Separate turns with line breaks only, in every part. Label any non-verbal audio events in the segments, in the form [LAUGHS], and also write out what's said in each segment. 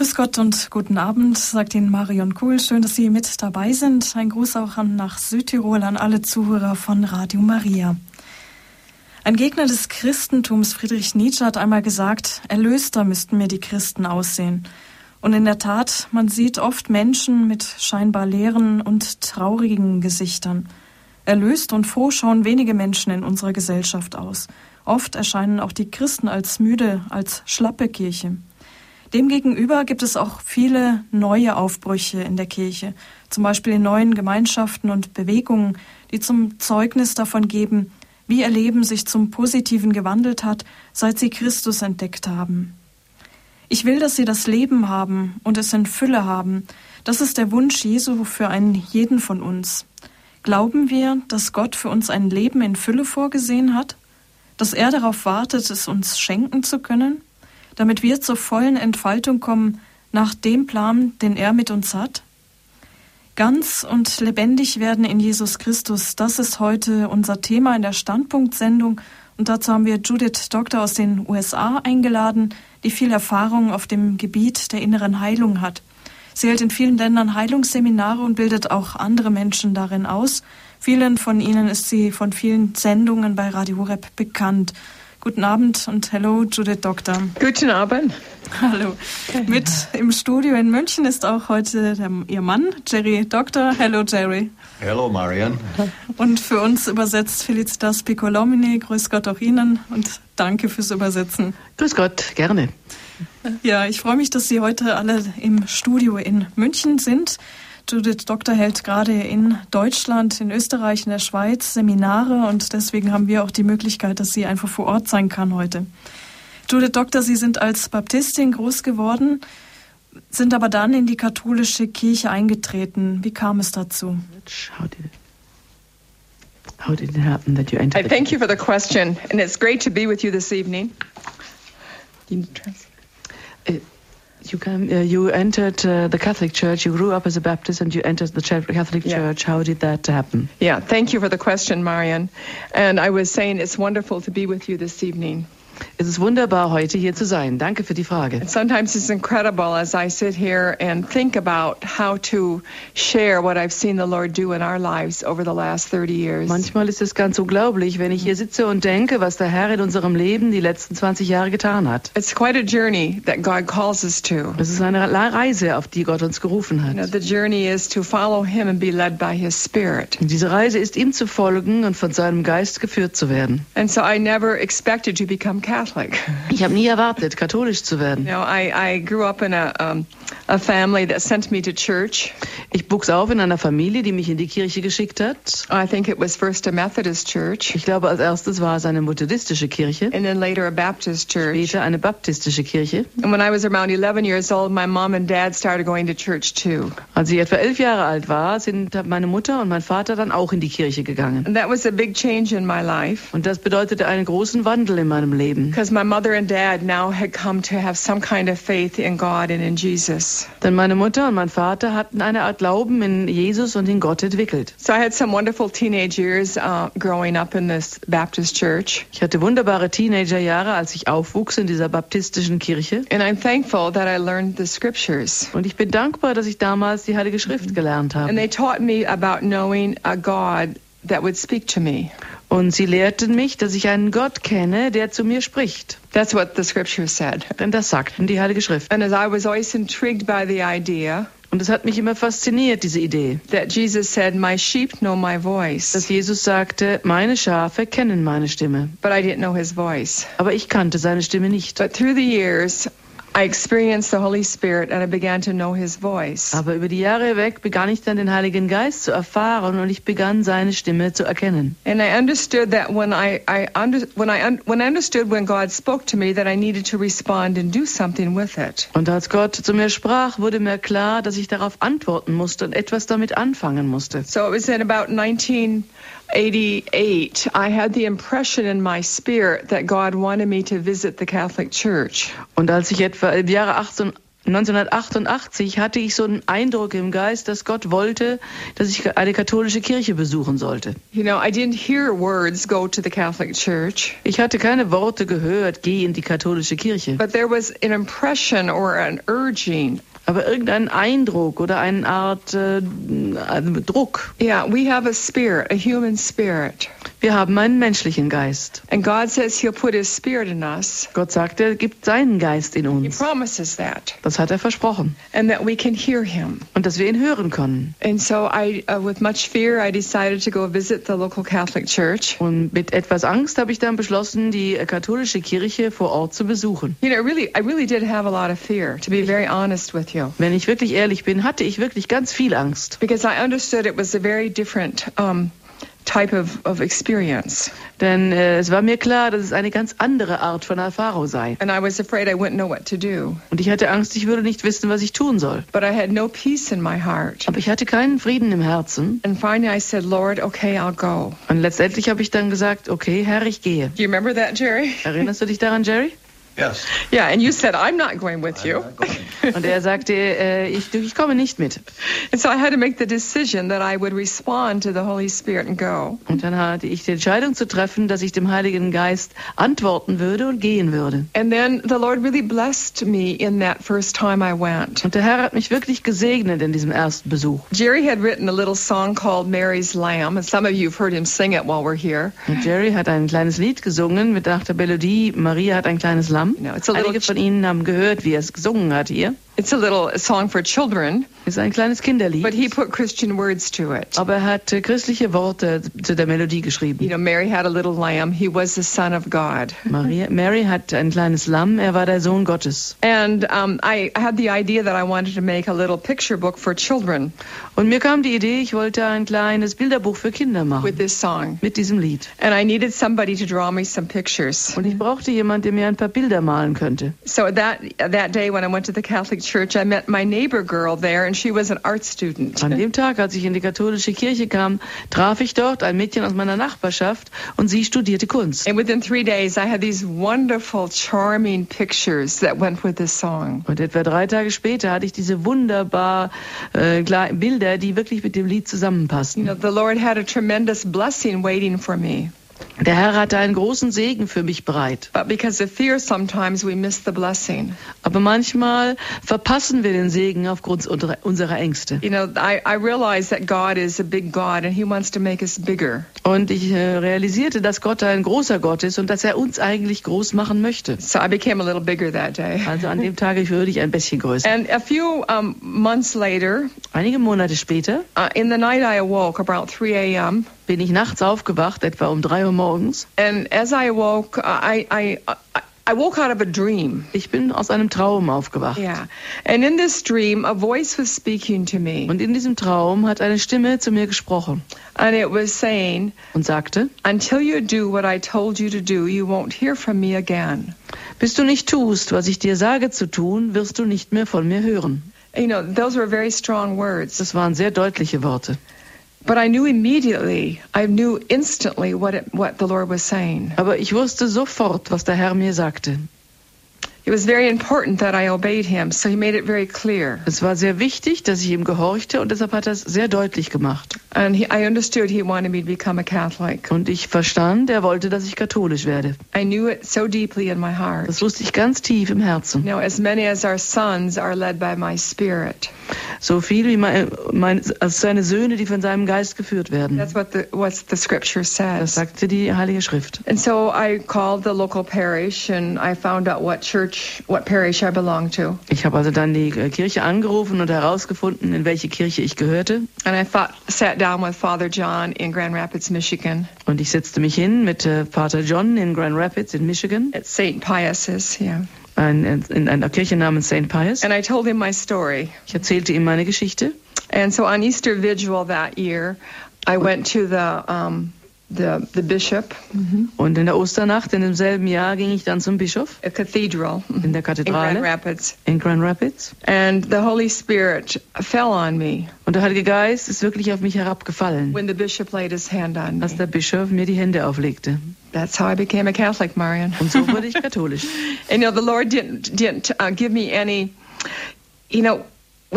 Grüß Gott und guten Abend, sagt Ihnen Marion Kuhl. Schön, dass Sie mit dabei sind. Ein Gruß auch an, nach Südtirol an alle Zuhörer von Radio Maria. Ein Gegner des Christentums, Friedrich Nietzsche, hat einmal gesagt, erlöster müssten mir die Christen aussehen. Und in der Tat, man sieht oft Menschen mit scheinbar leeren und traurigen Gesichtern. Erlöst und froh schauen wenige Menschen in unserer Gesellschaft aus. Oft erscheinen auch die Christen als müde, als schlappe Kirche. Demgegenüber gibt es auch viele neue Aufbrüche in der Kirche, zum Beispiel in neuen Gemeinschaften und Bewegungen, die zum Zeugnis davon geben, wie ihr Leben sich zum Positiven gewandelt hat, seit sie Christus entdeckt haben. Ich will, dass sie das Leben haben und es in Fülle haben. Das ist der Wunsch Jesu für einen jeden von uns. Glauben wir, dass Gott für uns ein Leben in Fülle vorgesehen hat? Dass er darauf wartet, es uns schenken zu können? Damit wir zur vollen Entfaltung kommen nach dem Plan, den er mit uns hat? Ganz und lebendig werden in Jesus Christus, das ist heute unser Thema in der Standpunktsendung. Und dazu haben wir Judith Doktor aus den USA eingeladen, die viel Erfahrung auf dem Gebiet der inneren Heilung hat. Sie hält in vielen Ländern Heilungsseminare und bildet auch andere Menschen darin aus. Vielen von ihnen ist sie von vielen Sendungen bei Radio Rep bekannt. Guten Abend und hallo Judith Doktor.
Guten Abend.
Hallo. Mit im Studio in München ist auch heute der, Ihr Mann, Jerry Doktor. Hallo Jerry.
Hallo Marian.
Und für uns übersetzt Felicitas Piccolomini. Grüß Gott auch Ihnen und danke fürs Übersetzen.
Grüß Gott, gerne.
Ja, ich freue mich, dass Sie heute alle im Studio in München sind. Judith Doktor hält gerade in Deutschland, in Österreich, in der Schweiz Seminare und deswegen haben wir auch die Möglichkeit, dass sie einfach vor Ort sein kann heute. Judith Doktor, Sie sind als Baptistin groß geworden, sind aber dann in die katholische Kirche eingetreten. Wie kam es dazu?
How did it, how did it happen that you entered?
I thank you for the question, and it's great to be with you this evening.
Uh, you came, uh, you entered uh, the Catholic Church. You grew up as a Baptist, and you entered the Catholic
Yeah.
Church. How did that happen?
Yeah, thank you for the question, Marian. And I was saying it's wonderful to be with you this evening.
Es ist wunderbar, heute hier zu sein. Danke für die Frage.
Sometimes it's incredible as I sit here and think about how to share what I've seen the Lord do in our lives over the last 30 years.
Manchmal ist es ganz unglaublich, wenn ich hier sitze und denke, was der Herr in unserem Leben die letzten 20 Jahre getan hat.
It's quite a journey that God calls us to.
Es ist eine Reise, auf die Gott uns gerufen
You know,
hat.
the journey is to follow Him and be led by His Spirit.
Und diese Reise ist ihm zu folgen und von seinem Geist geführt zu werden.
And so I never expected to become Catholic. [LAUGHS]
Ich habe nie erwartet, katholisch zu werden.
You know, I, I grew up in a, um, a family that sent me to church.
Ich wuchs auf in einer Familie, die mich in die Kirche geschickt hat.
I think it was first a Methodist church
Ich glaube, als erstes war es eine methodistische Kirche,
and then later a Baptist church.
später eine baptistische Kirche.
And when I was around 11 years old, my mom and dad started going to church too.
Als ich etwa elf Jahre alt war, sind meine Mutter und mein Vater dann auch in die Kirche gegangen.
And that was a big change in my life
Und das bedeutete einen großen Wandel in meinem Leben.
Because my mother and dad now had come to have some kind of faith in God and in Jesus.
Denn meine Mutter und mein Vater hatten eine Art Glauben in Jesus und in Gott entwickelt.
So I had some wonderful teenage years uh, growing up in this Baptist church.
Ich hatte wunderbare Teenagerjahre, als ich aufwuchs in dieser baptistischen Kirche.
And I'm thankful that I learned the scriptures.
Und ich bin dankbar, dass ich damals die Heilige Schrift gelernt
And
habe.
they taught me about knowing a God that would speak to me.
Und sie lehrten mich, dass ich einen Gott kenne, der zu mir spricht.
That's what the scriptures said.
Denn das sagten die Heilige Schrift.
And as I was always intrigued by the idea
Und es hat mich immer fasziniert, diese Idee,
that Jesus said, My sheep know my
dass
voice,
Jesus sagte, meine Schafe kennen meine Stimme.
but I didn't know his voice.
Aber ich kannte seine Stimme nicht.
But through the years, I experienced the Holy Spirit and I began to know his voice.
Aber über die Jahre hinweg begann ich dann den Heiligen Geist zu erfahren und ich begann seine Stimme zu erkennen.
And I understood that when I, I under, when I when I understood when God spoke to me that I needed to respond and do something with it.
Und als Gott zu mir sprach, wurde mir klar, dass ich darauf antworten musste und etwas damit anfangen musste.
So it was in about 1988 I had the impression in my spirit that God wanted me to visit the Catholic Church.
Und als ich etwa im Jahre 1988 hatte ich so einen Eindruck im Geist, dass Gott wollte, dass ich eine katholische Kirche besuchen sollte.
You know, I didn't hear words go to the Catholic Church,
Ich hatte keine Worte gehört, geh in die katholische Kirche.
but there was an impression or an urging.
Aber irgendein Eindruck oder eine Art äh, also Druck.
Yeah, we have a spirit, a human spirit.
Wir haben einen menschlichen Geist.
And God says He'll put His spirit in us.
Gott sagt, er gibt seinen Geist in
He
uns.
promises that.
Das hat er versprochen.
And that we can hear Him.
Und dass wir ihn hören können.
And so I, uh, with much fear, I decided to go visit the local Catholic church.
Und mit etwas Angst habe ich dann beschlossen, die äh, katholische Kirche vor Ort zu besuchen.
You know, really, I really did have a lot of fear, to be very honest with you.
Wenn ich wirklich ehrlich bin, hatte ich wirklich ganz viel Angst.
Because I understood it was a very different um, type of, of experience.
Denn äh, es war mir klar, dass es eine ganz andere Art von Erfahrung sei.
And I was afraid I wouldn't know what to do.
Und ich hatte Angst, ich würde nicht wissen, was ich tun soll.
But I had no peace in my heart.
Aber ich hatte keinen Frieden im Herzen.
And finally I said, Lord, okay, I'll go.
Und letztendlich habe ich dann gesagt, okay, Herr, ich gehe.
Do you remember that, Jerry?
Erinnerst du dich daran, Jerry? [LAUGHS]
Yes.
Yeah, and you said, I'm not going with
I'm
you.
going. [LAUGHS]
Und er sagte, äh, ich, ich komme nicht mit.
And so I had to make the decision that I would respond to the Holy Spirit and go.
Und dann hatte ich die Entscheidung zu treffen, dass ich dem Heiligen Geist antworten würde und gehen würde.
And then the Lord really blessed me in that first time I went.
Und der Herr hat mich wirklich gesegnet in diesem ersten Besuch.
Jerry had written a little song called Mary's Lamb, and some of you have heard him sing it while we're here.
Und Jerry hat ein kleines Lied gesungen mit der Melodie Maria hat ein kleines Lamm.
You know,
Einige von Ihnen haben gehört, wie er es gesungen hat hier.
it's a little song for children,
ist ein kleines Kinderlied.
but he put Christian words to it.
Aber er hat äh, christliche Worte zu der Melodie
You
geschrieben.
know, Mary had a little lamb. He was the son of God.
Maria, Mary hat ein kleines Lamm, er war der Sohn Gottes.
And um, I had the idea that I wanted to make a little picture book for children
Und mir kam die Idee, ich wollte ein kleines Bilderbuch für Kinder
with
machen
this song.
mit diesem Lied.
And I needed somebody to draw me some pictures.
Und ich brauchte jemanden, der mir ein paar Bilder malen könnte.
So that that day when I went to the Catholic church, I met my neighbor girl there, and she was an art student.
An dem Tag, als ich in die katholische Kirche kam, traf ich dort ein Mädchen aus meiner Nachbarschaft und sie studierte Kunst.
And within three days, I had these wonderful, charming pictures that went with this song.
Und etwa drei Tage später hatte ich diese wunderbar äh, Bilder, die wirklich mit dem Lied
You
zusammenpassten.
know, the Lord had a tremendous blessing waiting for me.
Der Herr hatte einen großen Segen für mich bereit.
But because of fear, sometimes we miss the blessing.
Aber manchmal verpassen wir den Segen aufgrund unserer, Ängste.
You know, I, I realize that God is a big God and He wants to make us bigger.
Und ich äh, realisierte, dass Gott ein großer Gott ist und dass er uns eigentlich groß machen möchte.
So I became a little bigger that day.
Also an dem Tag würde ich ein bisschen größer.
And a few um, months later,
Einige Monate später
uh, in the night, I awoke about 3 a.m.
bin ich nachts aufgewacht, etwa um drei Uhr morgens.
And as I awoke, uh, I, I, I, I woke out of a dream.
Ich bin aus einem Traum aufgewacht.
Yeah. And in this dream, a voice was speaking to me.
Und in diesem Traum hat eine Stimme zu mir gesprochen
And it was saying,
und sagte,
Until you do what I told you to do, you won't hear from me again.
bis du nicht tust, was ich dir sage zu tun, wirst du nicht mehr von mir hören.
You know, those were very strong words.
Das waren sehr deutliche Worte.
But I knew immediately, I knew instantly what, it, what the Lord was saying.
Aber ich wusste sofort, was der Herr mir sagte. Es war sehr wichtig, dass ich ihm gehorchte und deshalb hat er es sehr deutlich gemacht.
And he, I understood he wanted me to become a Catholic.
Und ich verstand, er wollte, dass ich katholisch werde.
I knew it so deeply in my heart.
Das wusste ich ganz tief im Herzen.
Know, as many as our sons are led by my spirit.
So viel wie mein, mein, als seine Söhne, die von seinem Geist geführt werden.
That's what the what the scripture
Das
says.
sagte die Heilige Schrift.
And so I called the local parish and I found out what church, what parish I belonged to.
Ich habe also dann die äh, Kirche angerufen und herausgefunden, in welche Kirche ich gehörte.
And I thought, sat down with Father John in Grand Rapids, Michigan
Und ich setzte mich hin mit äh, Pater John in Grand Rapids in Michigan,
at St. Pius's, yeah.
ein, in einer Kirche namens St. Pius.
And I told him my story.
Ich erzählte ihm meine Geschichte.
And so on Easter Vigil that year, I went to the um, the the bishop,
Und in der Osternacht in demselben Jahr ging ich dann zum Bischof
a cathedral
in der
in Grand
Kathedrale
Rapids,
in Grand Rapids.
and the Holy Spirit fell on me
Und der Heilige Geist ist wirklich auf mich herabgefallen,
when the bishop laid his hand on me.
als der Bischof mir die Hände auflegte.
That's how I became a Catholic, Marian.
Und so wurde ich [LAUGHS] katholisch.
And you know, the Lord didn't didn't uh, give me any you know,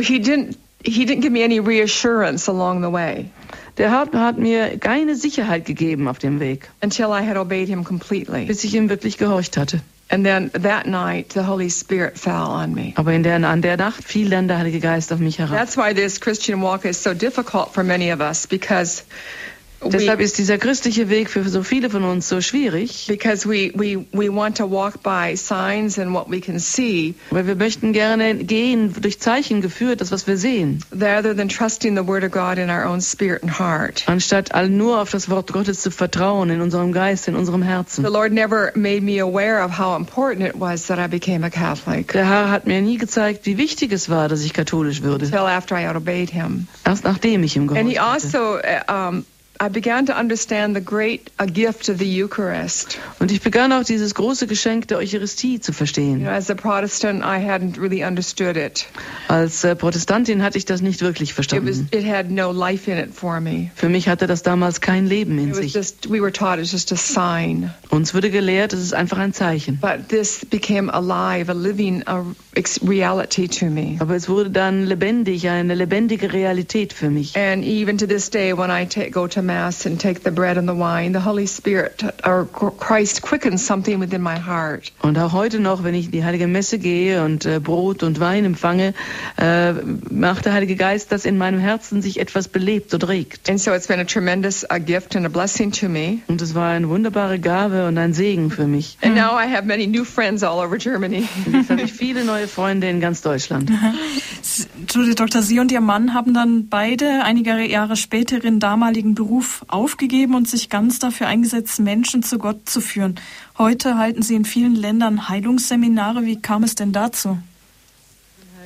he didn't he didn't give me any reassurance along the way
Der hat, hat mir keine Sicherheit gegeben auf dem Weg,
until I had obeyed him completely.
bis ich ihm wirklich gehorcht hatte.
And then that night, the Holy Spirit fell on me.
Aber in der, an der Nacht fiel dann der Heilige Geist auf mich herab.
That's why this Christian walk is so difficult for many of us because
Deshalb ist dieser christliche Weg für so viele von uns so schwierig,
because we, we, we want to walk by signs and what we can see
weil wir möchten gerne gehen durch Zeichen geführt, das was wir sehen,
rather than trusting the Word of God in our own spirit and heart.
anstatt all nur auf das Wort Gottes zu vertrauen in unserem Geist, in unserem
The
Herzen.
Lord never made me aware of how important it was that I became a Catholic
Der Herr hat mir nie gezeigt, wie wichtig es war, dass ich katholisch würde,
until after I obeyed Him.
erst nachdem ich ihm
And He
gehorcht
also, uh, um,
Und ich begann auch dieses große Geschenk der Eucharistie zu verstehen. Als Protestantin hatte ich das nicht wirklich verstanden.
it had no life in it for me.
Für mich hatte das damals kein Leben in sich. Uns wurde gelehrt, es ist einfach ein Zeichen. Aber es wurde dann lebendig, eine lebendige Realität für mich.
And even to this day, when I go to Mass and take the bread and the wine, the Holy Spirit or Christ quickens something within my heart.
Und auch heute noch, wenn ich in die Heilige Messe gehe und äh, Brot und Wein empfange, äh, macht der Heilige Geist, dass in meinem Herzen sich etwas belebt und regt.
And so it's been a tremendous uh, gift and a blessing to me.
Und es war eine wunderbare Gabe und ein Segen für mich.
And now I have many new friends all over Germany.
Und jetzt habe ich viele neue Freunde in ganz Deutschland. [LAUGHS]
Judith Dr. Sie und Ihr Mann haben dann beide einige Jahre später ihren damaligen Beruf aufgegeben und sich ganz dafür eingesetzt, Menschen zu Gott zu führen. Heute halten Sie in vielen Ländern Heilungsseminare. Wie kam es denn dazu?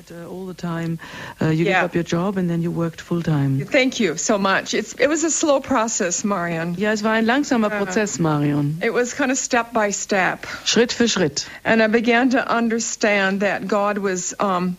Uh, all the time, uh, you
Yeah.
gave up your job and then you worked full time.
Thank you so much. It's, it was a slow process, Marion.
Ja, es war ein langsamer Prozess, Marion.
It was kind of step by step.
Schritt für Schritt.
And I began to understand that God was um,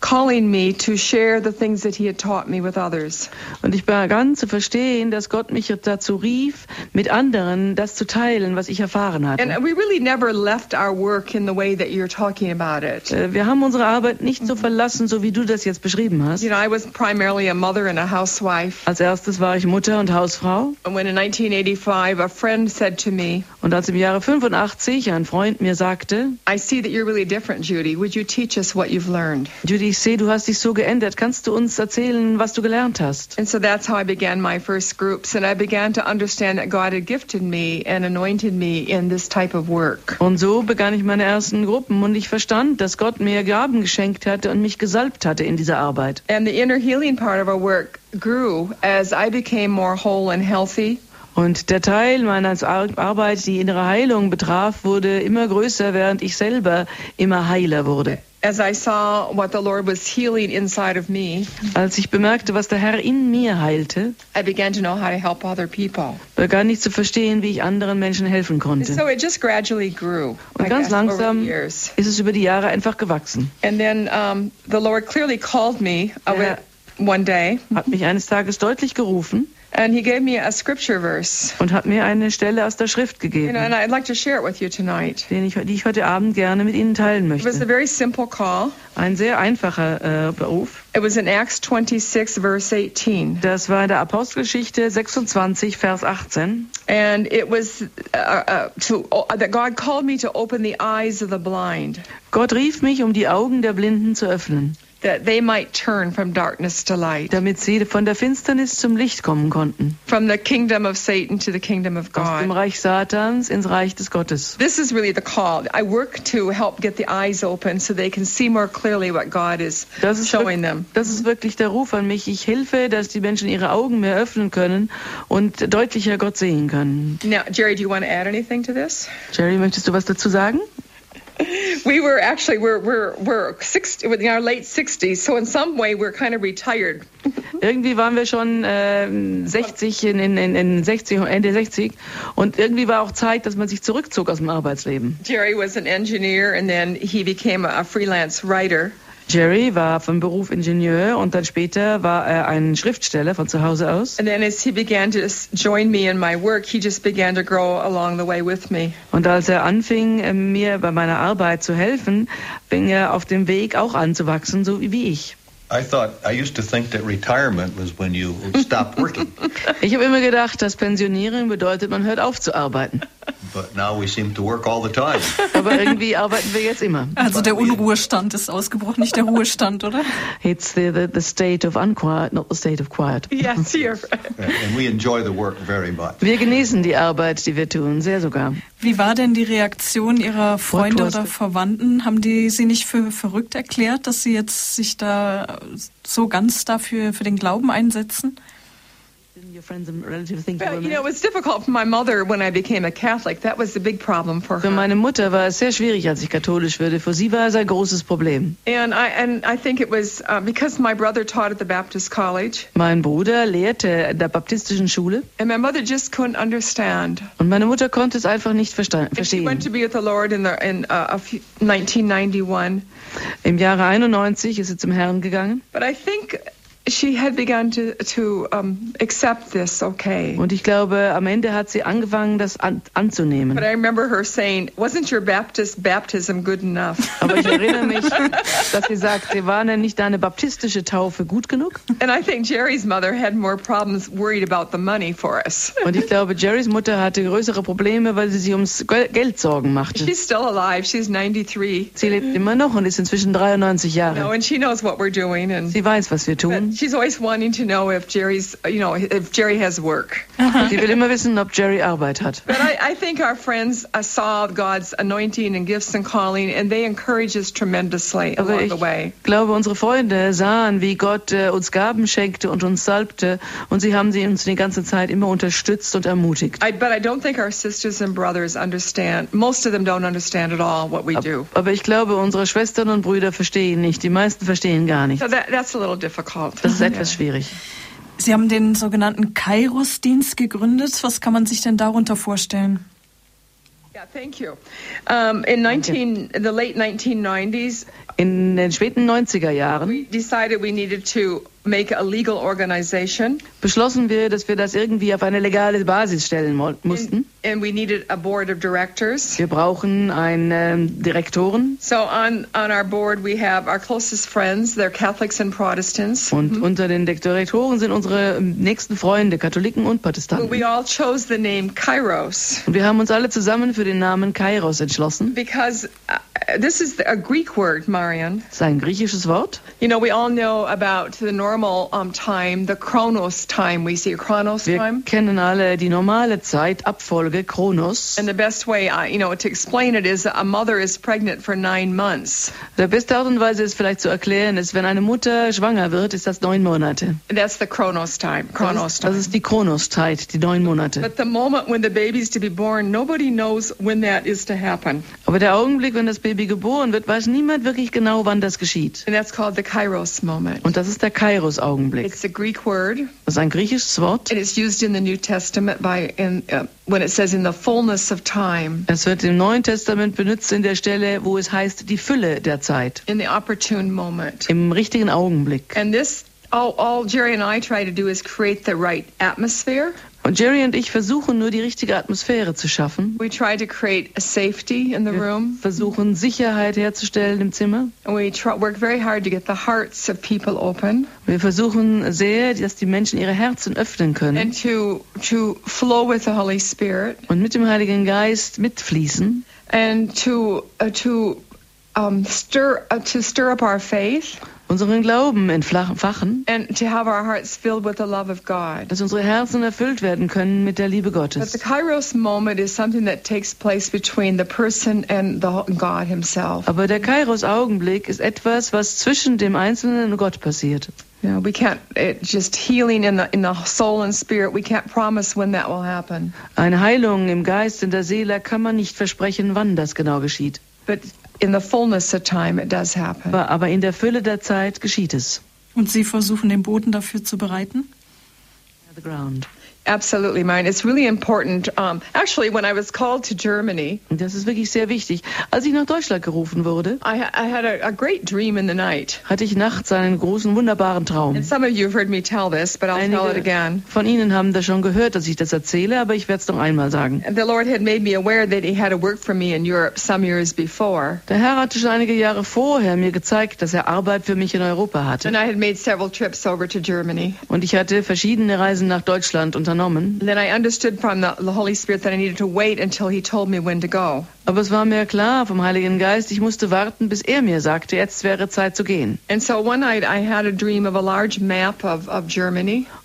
calling me to share the things that He had taught me with others.
Und ich begann zu verstehen, dass Gott mich dazu rief, mit anderen das zu teilen, was ich erfahren
And
hatte.
we really never left our work in the way that you're talking about it.
Äh, Wir haben unsere Arbeit nicht so verlassen, so wie du das jetzt beschrieben hast.
You know, I was primarily a mother and a housewife.
Als erstes war ich Mutter und Hausfrau.
And when in 1985 a friend said to me,
Und als im Jahre 85 ein Freund mir sagte,
I see that you're really different, Judy. Would you teach us what you've learned?
Judy, ich sehe, du hast dich so geändert. Kannst du uns erzählen, was du gelernt hast?
And so that's how I began my first groups. And I began to understand that God had gifted me and anointed me in this type of work.
Und so begann ich meine ersten Gruppen und ich verstand, dass Gott mir Gaben geschenkt hatte und mich gesalbt hatte in dieser Arbeit.
And the inner healing part of our work grew as I became more whole and healthy.
Und der Teil meiner Ar- Arbeit, die innere Heilung betraf, wurde immer größer, während ich selber immer heiler wurde.
As I saw what the Lord was healing inside of me,
Als ich bemerkte, was der Herr in mir heilte,
I began to know how to help other people.
begann ich zu verstehen, wie ich anderen Menschen helfen konnte.
so it just gradually grew.
Und
I
ganz
guess,
langsam ist es über die Jahre einfach gewachsen.
And then um, the Lord clearly called me uh,
Yeah.
one day,
Hat mich eines Tages deutlich gerufen
and He gave me a scripture verse.
und hat mir eine Stelle aus der Schrift
You know, and
gegeben,
I'd like to share it with you tonight.
den ich, die ich heute Abend gerne mit Ihnen teilen
It was a
möchte.
very simple call.
Ein sehr einfacher äh, Beruf.
It was in Acts 26, verse 18.
Das war in der Apostelgeschichte 26, Vers 18.
And it was uh, uh, to, uh, that God called me to open the eyes of the blind,
Gott rief mich, um die Augen der Blinden zu öffnen,
that they might turn from darkness to light,
damit sie von der Finsternis zum Licht kommen konnten,
from the kingdom of Satan to the kingdom of
aus dem
God.
Reich Satans ins Reich des Gottes.
This is really the call. I work to help get the eyes open so they can see more clearly what God is
Das ist,
showing them.
das ist wirklich der Ruf an mich. Ich helfe, dass die Menschen ihre Augen mehr öffnen können und deutlicher Gott sehen können.
Now, Jerry, do you want to add anything to this?
Jerry, möchtest du was dazu sagen?
We were actually we're we're we're 60 in our late 60s, so in some way we're kind of retired.
Irgendwie waren wir schon ähm, 60 in, in, in, in 60, Ende 60 und irgendwie war auch Zeit, dass man sich zurückzog aus dem Arbeitsleben.
Jerry was an engineer, and then he became a freelance writer.
Jerry war von Beruf Ingenieur und dann später war er ein Schriftsteller von zu Hause aus.
And then as he began to s- join me in my work, he just began to grow along the way with me.
Und als er anfing, äh, mir bei meiner Arbeit zu helfen, fing er auf dem Weg auch an zu wachsen, so wie ich.
I thought, I used to think that retirement was when you stopped working, [LAUGHS]
Ich habe immer gedacht, dass Pensionierung bedeutet, man hört auf zu arbeiten.
But now we seem to work all the time.
Aber irgendwie arbeiten wir jetzt immer.
Also der Unruhestand ist ausgebrochen, nicht der Ruhestand, oder?
It's the, the, the state of unquiet, not the state of quiet.
Yes, you're
And we enjoy the work very much.
Wir genießen die Arbeit, die wir tun, sehr sogar.
Wie war denn die Reaktion Ihrer Freunde oder Verwandten? Haben die Sie nicht für verrückt erklärt, dass Sie jetzt sich da so ganz dafür für den Glauben einsetzen?
Für meine Mutter war es sehr schwierig, als ich katholisch wurde. Für sie war es ein großes Problem.
And I and I think it was uh, because my brother taught at the Baptist College,
Mein Bruder lehrte in der baptistischen Schule
and my mother just couldn't understand.
und meine Mutter konnte es einfach nicht
And she went to
verstehen.
be with the Lord in the in uh, a few, 1991.
Im Jahre 91 ist sie zum Herrn gegangen
But I think she had begun to to um, accept this. Okay.
und ich glaube, am Ende hat sie angefangen, das an anzunehmen.
But I remember her saying, "Wasn't your Baptist baptism good enough?" [LAUGHS]
Aber ich erinnere mich, dass sie sagte, war denn nicht deine baptistische Taufe gut genug?
And I think Jerry's mother had more problems worried about the money for us.
Und ich glaube, Jerrys Mutter hatte größere Probleme, weil sie sich ums Gel- Geld Sorgen machte.
She's still alive. She's 93.
Sie lebt immer noch und ist inzwischen 93
You know,
Jahre.
and she knows what we're doing, and
Sie weiß, was wir tun.
She's always wanting to know if Jerry's, you know, if Jerry has work.
Sie will immer wissen, ob Jerry Arbeit hat.
But I, I think our friends uh, saw God's anointing and gifts and calling, and they encourage us tremendously
Aber
along
ich
the way.
glaube, unsere Freunde sahen, wie Gott äh, uns Gaben schenkte und uns salbte und sie haben sie uns die ganze Zeit immer unterstützt und ermutigt.
I, but I don't think our sisters and brothers understand. Most of them don't understand at all what we do.
Aber ich glaube, unsere Schwestern und Brüder verstehen nicht. Die meisten verstehen gar nicht.
So that, that's a little difficult.
Das ist etwas schwierig.
Sie haben den sogenannten Kairos-Dienst gegründet. Was kann man sich denn darunter vorstellen?
Yeah, thank you. Um, in 19, the late 1990s,
In den späten 90er Jahren beschlossen wir, dass wir das irgendwie auf eine legale Basis stellen mussten.
and we needed a board of directors.
Wir brauchen einen ähm, Direktoren
So on, on our board, we have our closest friends. They're Catholics and Protestants.
und unter den Direktoren sind unsere ähm, nächsten Freunde, Katholiken und
But
Protestanten.
we all chose the name Kairos
Und wir haben uns alle zusammen für den Namen Kairos entschlossen.
because uh, this is a Greek word, Marian.
Das ist ein griechisches Wort.
You know, we all know about the normal um, time, the Chronos time.
Wir
time.
kennen alle die normale Zeit, Abfolge, Chronos.
And the best way, uh, you know, to explain it is a mother is pregnant for nine months.
Der beste Art und Weise, es vielleicht zu erklären, ist, wenn eine Mutter schwanger wird, ist das neun Monate.
That's the Chronos time. Chronos
Das ist, das
time.
ist die Chronoszeit, die neun Monate.
But the moment when the baby's to be born, nobody knows when that is to happen.
Aber der Augenblick, wenn das Baby geboren wird, weiß niemand wirklich genau, wann das geschieht.
And that's called the Kairos moment.
Und das ist der Kairos-Augenblick.
It's a Greek word,
Das ein griechisches Wort.
and it's used in the New Testament by in uh, when it says in the fullness of time,
Es wird im Neuen Testament benutzt in der Stelle, wo es heißt, die Fülle der Zeit.
in the opportune moment.
Im richtigen Augenblick.
And this, all, all Jerry and I try to do is create the right atmosphere.
Und Jerry und ich versuchen nur, die richtige Atmosphäre zu schaffen.
We try to create a safety in the
Wir versuchen, Sicherheit herzustellen im Zimmer.
and we try, work very hard to get the hearts of people open.
Wir versuchen sehr, dass die Menschen ihre Herzen öffnen können
and to to flow with the Holy Spirit.
und mit dem Heiligen Geist mitfließen.
And to uh, to um, stir uh, to stir up our faith
unseren Glauben entfachen, dass unsere Herzen erfüllt werden können mit der Liebe Gottes.
Kairos.
Aber der Kairos-Augenblick ist etwas, was zwischen dem Einzelnen und Gott passiert.
You know, we can't it, just healing in the in the soul and spirit. We can't promise when that will happen.
Eine Heilung im Geist, in der Seele kann man nicht versprechen, wann das genau geschieht.
But in the fullness of time, it does happen.
Aber, aber in der Fülle der Zeit geschieht es.
Und Sie versuchen den Boden dafür zu bereiten?
The ground.
Absolutely, mine. It's really important. Um, actually, when I was called to Germany,
Und das ist wirklich sehr wichtig. Als ich nach Deutschland gerufen wurde,
I, I had a, a great dream in the night.
hatte ich nachts einen großen, wunderbaren Traum.
And some of you have heard me tell this, but I'll tell it
Einige
again.
von Ihnen haben das schon gehört, dass ich das erzähle, aber ich werde es noch einmal sagen.
The Lord had made me aware that He had a work for me in Europe some years before.
Der Herr hatte schon einige Jahre vorher mir gezeigt, dass er Arbeit für mich in Europa hatte.
And I had made several trips over to Germany.
Und ich hatte verschiedene Reisen nach Deutschland unternommen. Aber es war mir klar vom Heiligen Geist, ich musste warten, bis er mir sagte, jetzt wäre Zeit zu gehen.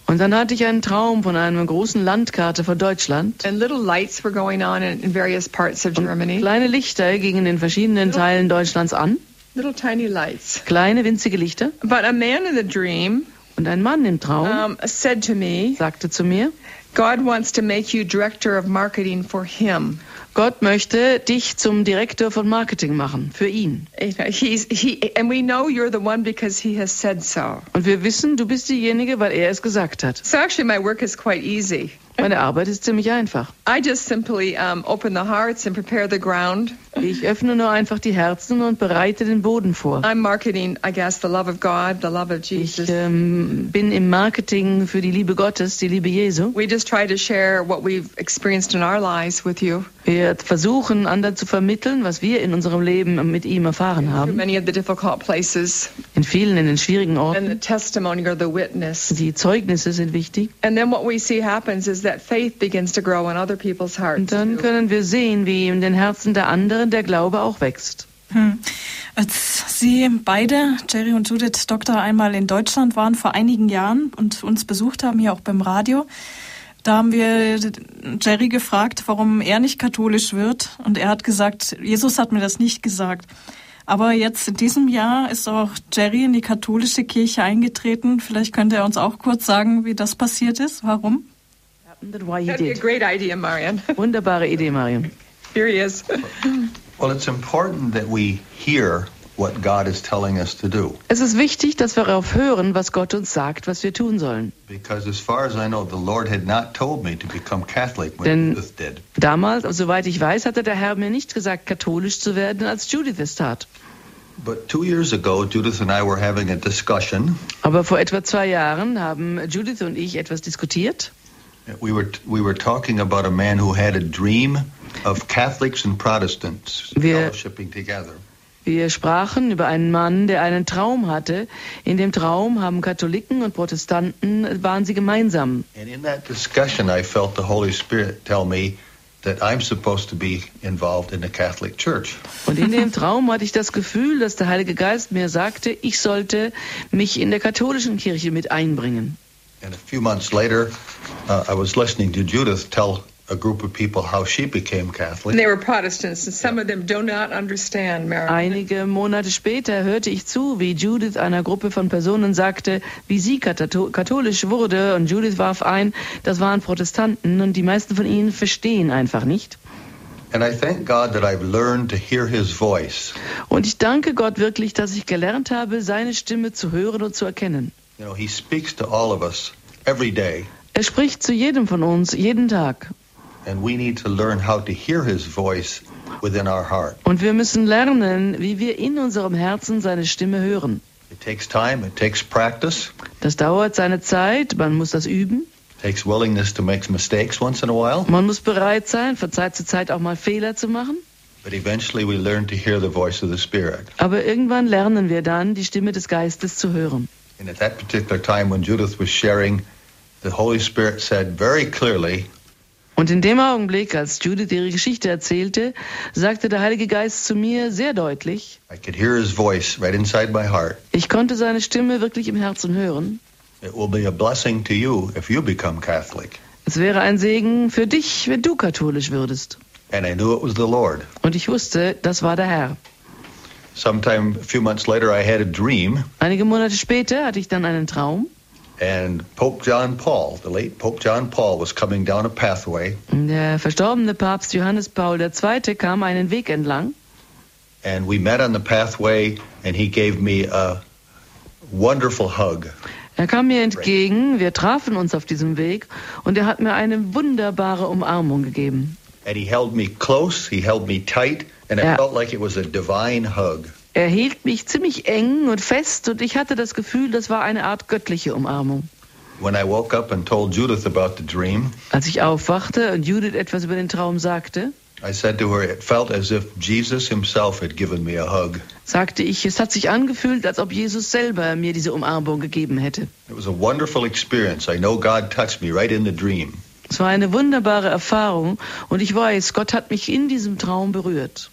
Und dann hatte ich einen Traum von einer großen Landkarte von Deutschland.
and little lights were going on in, in various parts of Germany.
Kleine Lichter gingen in verschiedenen Teilen Deutschlands an.
Little tiny lights.
Kleine, winzige Lichter.
But a man in the dream
Und ein Mann im Traum
um, said to me,
sagte zu mir,
God wants to make you director of marketing for Him.
Gott möchte dich zum Direktor von Marketing machen, für ihn.
You know, He, so.
Und wir wissen, du bist diejenige, weil er es gesagt hat.
So actually, my work is quite easy.
Meine Arbeit ist ziemlich einfach.
I just simply um, open the hearts and prepare the ground.
Ich öffne nur einfach die Herzen und bereite den Boden vor.
I'm marketing, I guess, the love of God, the love of
Ich
Jesus.
ähm, bin im Marketing für die Liebe Gottes, die Liebe Jesu.
We just try to share what we've experienced in our lives with you
Wir versuchen, anderen zu vermitteln, was wir in unserem Leben mit ihm erfahren haben.
many of the difficult places.
In vielen, in den schwierigen
And the
Orten.
testimony or the witness.
Die Zeugnisse sind wichtig.
And then what we see happens is that faith begins to grow in other people's hearts.
Und dann können wir sehen, wie in den Herzen der anderen der Glaube auch wächst.
Hm. Als Sie beide, Jerry und Judith, Doktor, einmal in Deutschland waren vor einigen Jahren und uns besucht haben, hier auch beim Radio, da haben wir Jerry gefragt, warum er nicht katholisch wird. Und er hat gesagt, Jesus hat mir das nicht gesagt. Aber jetzt in diesem Jahr ist auch Jerry in die katholische Kirche eingetreten. Vielleicht könnte er uns auch kurz sagen, wie das passiert ist. Warum?
Idea, Marion. [LAUGHS]
Wunderbare Idee, Marion.
Here he is.
Well, it's important that we hear what God is telling us to do.
Es ist wichtig, dass wir darauf hören, was Gott uns sagt, was wir tun sollen.
Because as far as I know, the Lord had not told me to become Catholic when
Denn-
Judith did.
Damals, soweit ich weiß, hatte der Herr mir nicht gesagt, katholisch zu werden, als Judith es tat.
But two years ago, Judith and I were having a discussion.
Aber vor etwa zwei Jahren haben Judith und ich etwas diskutiert.
We were we were talking about a man who had a dream of Catholics and Protestants
Wir-
fellowshipping together.
Wir sprachen über einen Mann, der einen Traum hatte. In dem Traum haben Katholiken und Protestanten, waren sie gemeinsam.
And in that discussion, I felt the Holy Spirit tell me that I'm supposed to be involved in the Catholic Church.
Und in dem Traum hatte ich das Gefühl, dass der Heilige Geist mir sagte, ich sollte mich in der katholischen Kirche mit einbringen.
And a few months later, uh, I was listening to Judith tell a group of people how she became
And
Catholic.
they were Protestants, and some of them do not understand, Marion.
Einige Monate später hörte ich zu, wie Judith einer Gruppe von Personen sagte, wie sie katho- katholisch wurde. Und Judith warf ein, das waren Protestanten und die meisten von ihnen verstehen einfach nicht.
And I thank God that I've learned to hear his voice.
Und ich danke Gott wirklich, dass ich gelernt habe, seine Stimme zu hören und zu erkennen.
You know, he speaks to all of us every day,
Er spricht zu jedem von uns, jeden Tag.
And we need to learn how to hear his voice within our heart.
Und wir müssen lernen, wie wir in unserem Herzen seine Stimme hören.
It takes time, it takes practice,
Das dauert seine Zeit, man muss das üben.
takes willingness to make mistakes once in a while,
Man muss bereit sein, von Zeit zu Zeit auch mal Fehler zu machen.
but eventually we learn to hear the voice of the Spirit.
Aber irgendwann lernen wir dann, die Stimme des Geistes zu hören.
And at that particular time when Judith was sharing, the Holy Spirit said very clearly,
Und in dem Augenblick, als Judith ihre Geschichte erzählte, sagte der Heilige Geist zu mir sehr deutlich,
I could hear his voice right inside my heart.
ich konnte seine Stimme wirklich im Herzen hören.
It will be a blessing to you if you become Catholic.
Es wäre ein Segen für dich, wenn du katholisch würdest.
And I knew it was the Lord.
Und ich wusste, das war der Herr.
Sometime a few months later, I had a dream,
Einige Monate später hatte ich dann einen Traum.
And Pope John Paul, the late Pope John Paul, was coming down a pathway,
Der verstorbene Papst Johannes Paul II. kam einen Weg entlang
and we met on the pathway, and he gave me a wonderful hug.
Er kam mir entgegen, wir trafen uns auf diesem Weg und er hat mir eine wunderbare Umarmung gegeben.
And he held me close, he held me tight, and it
Yeah.
felt like it was a divine hug.
Er hielt mich ziemlich eng und fest und ich hatte das Gefühl, das war eine Art göttliche Umarmung.
When I woke up and told Judith about the dream,
Als ich aufwachte und Judith etwas über den Traum sagte,
I said to her, it felt as if Jesus himself had given me a hug.
sagte ich, es hat sich angefühlt, als ob Jesus selber mir diese Umarmung gegeben hätte.
It was a wonderful experience. I know God touched me right in the dream.
Es war eine wunderbare Erfahrung und ich weiß, Gott hat mich in diesem Traum berührt.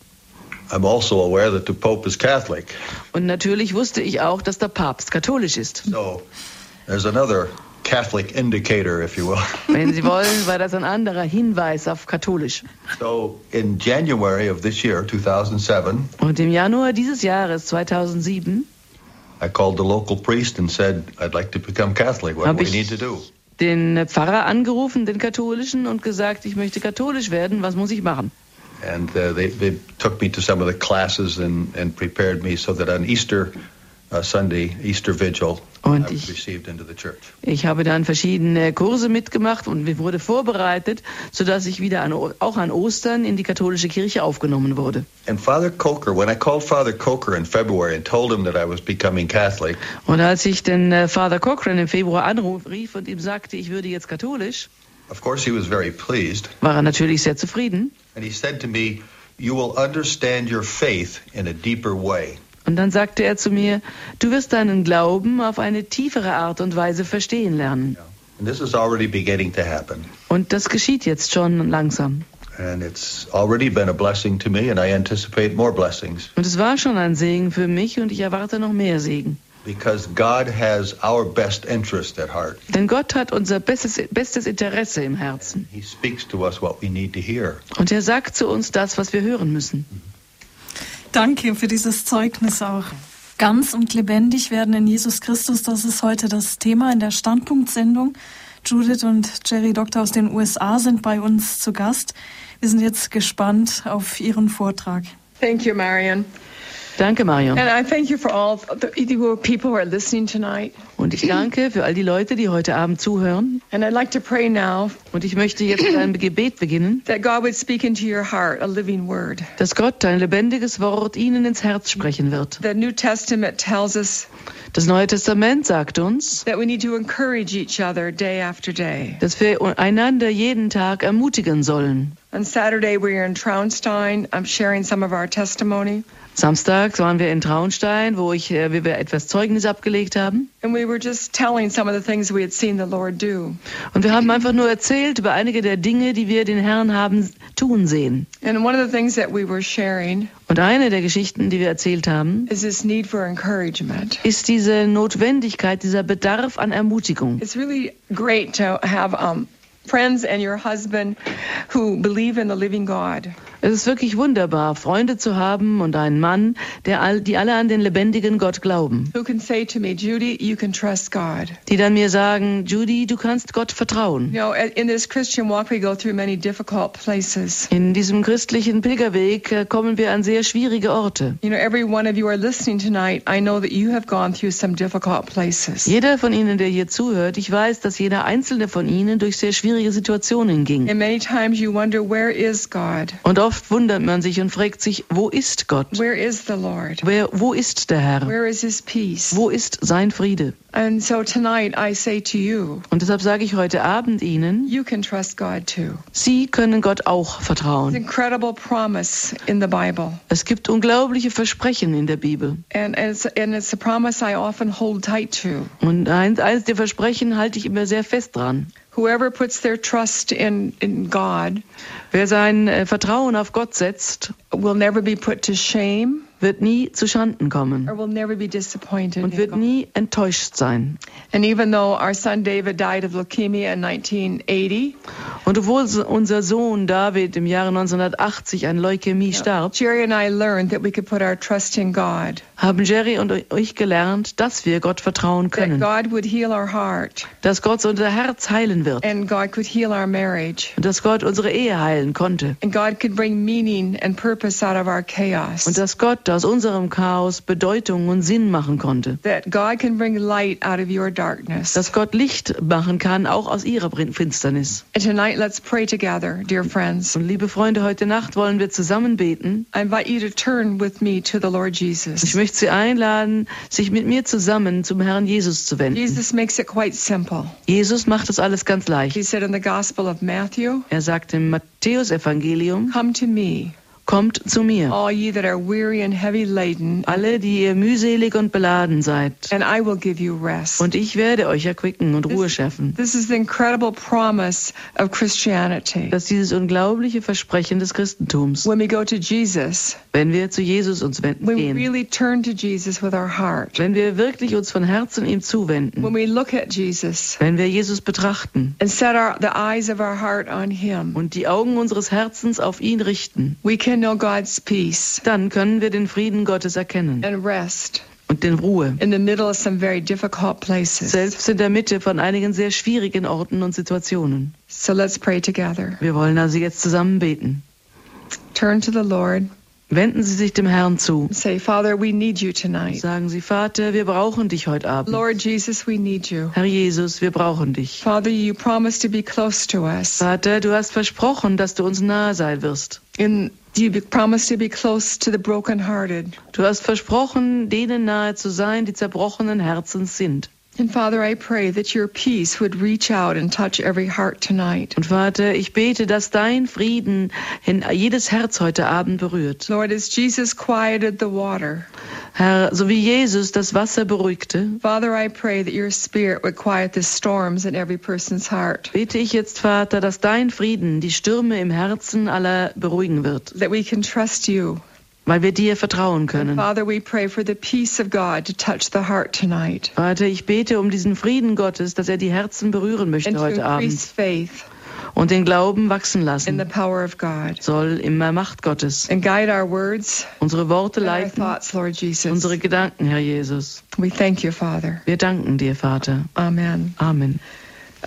I'm also aware that the Pope is Catholic.
Und natürlich wusste ich auch, dass der Papst katholisch ist.
So there's another Catholic indicator, if you will. [LAUGHS]
Wenn Sie wollen, war das ein anderer Hinweis auf katholisch.
So in January of this year, 2007,
Und im Januar dieses Jahres, 2007,
I called the local priest and said, I'd like to become Catholic. What do we
ich-
need to do?
den Pfarrer angerufen, den katholischen, und gesagt, ich möchte katholisch werden, was muss ich machen?
And uh, they, they took me to some of the classes and, and prepared me so that on Easter uh, Sunday, Easter Vigil,
Und ich-
received into the church.
Ich habe dann verschiedene Kurse mitgemacht und mir wurde vorbereitet, sodass ich wieder an, auch an Ostern in die katholische Kirche aufgenommen wurde.
And Father Coker, when I called Father Coker in February and told him that I was becoming Catholic,
Und als ich den äh, Father Cochrane im Februar anrief und ihm sagte, ich würde jetzt katholisch,
of course he was very pleased.
war er natürlich sehr zufrieden.
And he said to me, You will understand your faith in a deeper way.
Und dann sagte er zu mir, du wirst deinen Glauben auf eine tiefere Art und Weise verstehen lernen.
And this is already beginning to happen.
Und das geschieht jetzt schon langsam.
And it's already been a blessing to me, and I anticipate more blessings
Und es war schon ein Segen für mich und ich erwarte noch mehr Segen.
Because God has our best interest at heart.
Denn Gott hat unser bestes, bestes Interesse im Herzen.
He speaks to us what we need to hear.
Und er sagt zu uns das, was wir hören müssen.
Danke für dieses Zeugnis auch. Ganz und lebendig werden in Jesus Christus, das ist heute das Thema in der Standpunktsendung. Judith und Jerry Doktor aus den USA sind bei uns zu Gast. Wir sind jetzt gespannt auf Ihren Vortrag.
Thank you, Marion.
Danke, Marion.
And I thank you for all the people who are listening tonight.
Und ich danke für all die Leute, die heute Abend zuhören.
And I'd like to pray now
Und ich möchte jetzt mit einem Gebet beginnen,
that God would speak into your heart a living word.
dass Gott ein lebendiges Wort Ihnen ins Herz sprechen wird.
The New Testament tells us
Das Neue Testament sagt uns,
that we need to encourage each other day after day.
dass wir einander jeden Tag ermutigen sollen.
On Saturday, we were in Traunstein. I'm sharing some of our testimony.
Samstags waren wir in Traunstein, wo ich, äh, wir etwas Zeugnis abgelegt haben.
And we were just telling some of the things we had seen the Lord do.
Und wir haben einfach nur erzählt über einige der Dinge, die wir den Herrn haben tun sehen.
And one of the things that we were sharing
Und eine der Geschichten, die wir erzählt haben,
is this need for encouragement.
ist diese Notwendigkeit, dieser Bedarf an Ermutigung.
It's really great to have um, friends and your husband who believe in the living God.
Es ist wirklich wunderbar, Freunde zu haben und einen Mann, der all, die alle an den lebendigen Gott glauben.
Who can say to me, Judy, you can trust God.
Die dann mir sagen, Judy, du kannst Gott vertrauen.
You know, in this Christian walk, we go through many difficult places.
In diesem christlichen Pilgerweg äh, kommen wir an sehr schwierige Orte.
You know, every one of you are listening tonight. I know that you have gone through some difficult places.
Jeder von Ihnen, der hier zuhört, ich weiß, dass jeder einzelne von Ihnen durch sehr schwierige Situationen ging.
And many times you wonder, where is God?
Und oft wundert man sich und fragt sich, wo ist Gott?
Where is the Lord?
Wer, wo ist der Herr?
Where is his peace?
Wo ist sein Friede?
And so tonight I say to you,
Und deshalb sage ich heute Abend Ihnen,
you can trust God too.
Sie können Gott auch vertrauen.
incredible promise in the Bible.
Es gibt unglaubliche Versprechen in der Bibel.
And, and, it's, and it's a promise I often hold tight to.
Und eins, eines der Versprechen halte ich immer sehr fest dran.
Whoever puts their trust in, in God
Wer sein äh, uh, Vertrauen auf Gott setzt,
will never be put to shame
wird nie zu Schanden kommen und wird nie enttäuscht sein.
And even though our son David died of leukemia in 1980,
Und obwohl unser Sohn David im Jahre 1980 an Leukämie starb,
Jerry and I learned that we could put our trust in God,
haben Jerry und ich gelernt, dass wir Gott vertrauen
that
können,
God would heal our heart,
dass Gott unser Herz heilen wird.
And God could heal our marriage,
und dass Gott unsere Ehe heilen konnte. Und dass Gott aus unserem Chaos Bedeutung und Sinn machen konnte.
That God can bring light out of your darkness.
Dass Gott Licht machen kann, auch aus ihrer Finsternis.
And tonight, let's pray together, dear friends.
Und liebe Freunde, heute Nacht wollen wir zusammen beten.
I invite you to turn with me to the Lord
Ich möchte Sie einladen, sich mit mir zusammen zum Herrn Jesus zu wenden.
Jesus makes it quite simple.
Jesus macht das alles ganz
He
leicht.
said in the Gospel of Matthew,
Er sagt im Matthäusevangelium,
Come to me,
kommt zu mir,
all ye that are weary and heavy laden,
alle, die ihr mühselig und beladen seid,
and I will give you rest.
und ich werde euch erquicken und Ruhe schaffen.
This is the incredible promise of Christianity.
Das ist dieses unglaubliche Versprechen des Christentums.
When we go to Jesus,
Wenn wir zu Jesus uns wenden, gehen,
really turn to Jesus with our heart,
wenn wir wirklich uns von Herzen ihm
when
zuwenden,
we look at Jesus
wenn wir Jesus betrachten
and set our, the eyes of our heart on Him,
und die Augen unseres Herzens auf ihn richten,
we can
dann können wir den Frieden Gottes erkennen
and rest
und den Ruhe.
in the middle of some very difficult places.
Selbst in der Mitte von einigen sehr schwierigen Orten und Situationen.
So let's pray together.
Wir wollen also jetzt zusammen beten.
Turn to the Lord.
Wenden Sie sich dem Herrn zu.
Say, Father, we need you tonight.
Sagen Sie, Vater, wir brauchen dich heute Abend.
Lord Jesus, we need you.
Herr Jesus, wir brauchen dich.
Father, you promised to be close to us.
Vater, du hast versprochen, dass du uns nahe sein wirst.
And you promised to be close to the brokenhearted.
Du hast versprochen, denen nahe zu sein, die zerbrochenen Herzens sind.
And Father, I pray that your peace would reach out and touch every heart tonight.
Und Vater, ich bete, dass dein Frieden in jedes Herz heute Abend berührt.
Lord, as Jesus quieted the water,
Herr, so wie Jesus das Wasser beruhigte,
Father, I pray that your spirit would quiet the storms in every person's heart.
bete ich jetzt, Vater, dass dein Frieden die Stürme im Herzen aller beruhigen wird,
That we can trust you.
Weil wir dir vertrauen können.
Father, we pray for the peace of God to touch the heart tonight
Vater, ich bete um diesen Frieden Gottes, dass er die Herzen berühren möchte heute Abend und den Glauben wachsen
in the
lassen
power of God.
soll in der Macht Gottes.
And guide our words
Unsere Worte leiten,
thoughts,
unsere Gedanken, Herr Jesus.
We thank you, Father.
Wir danken dir, Vater.
Amen.
Amen.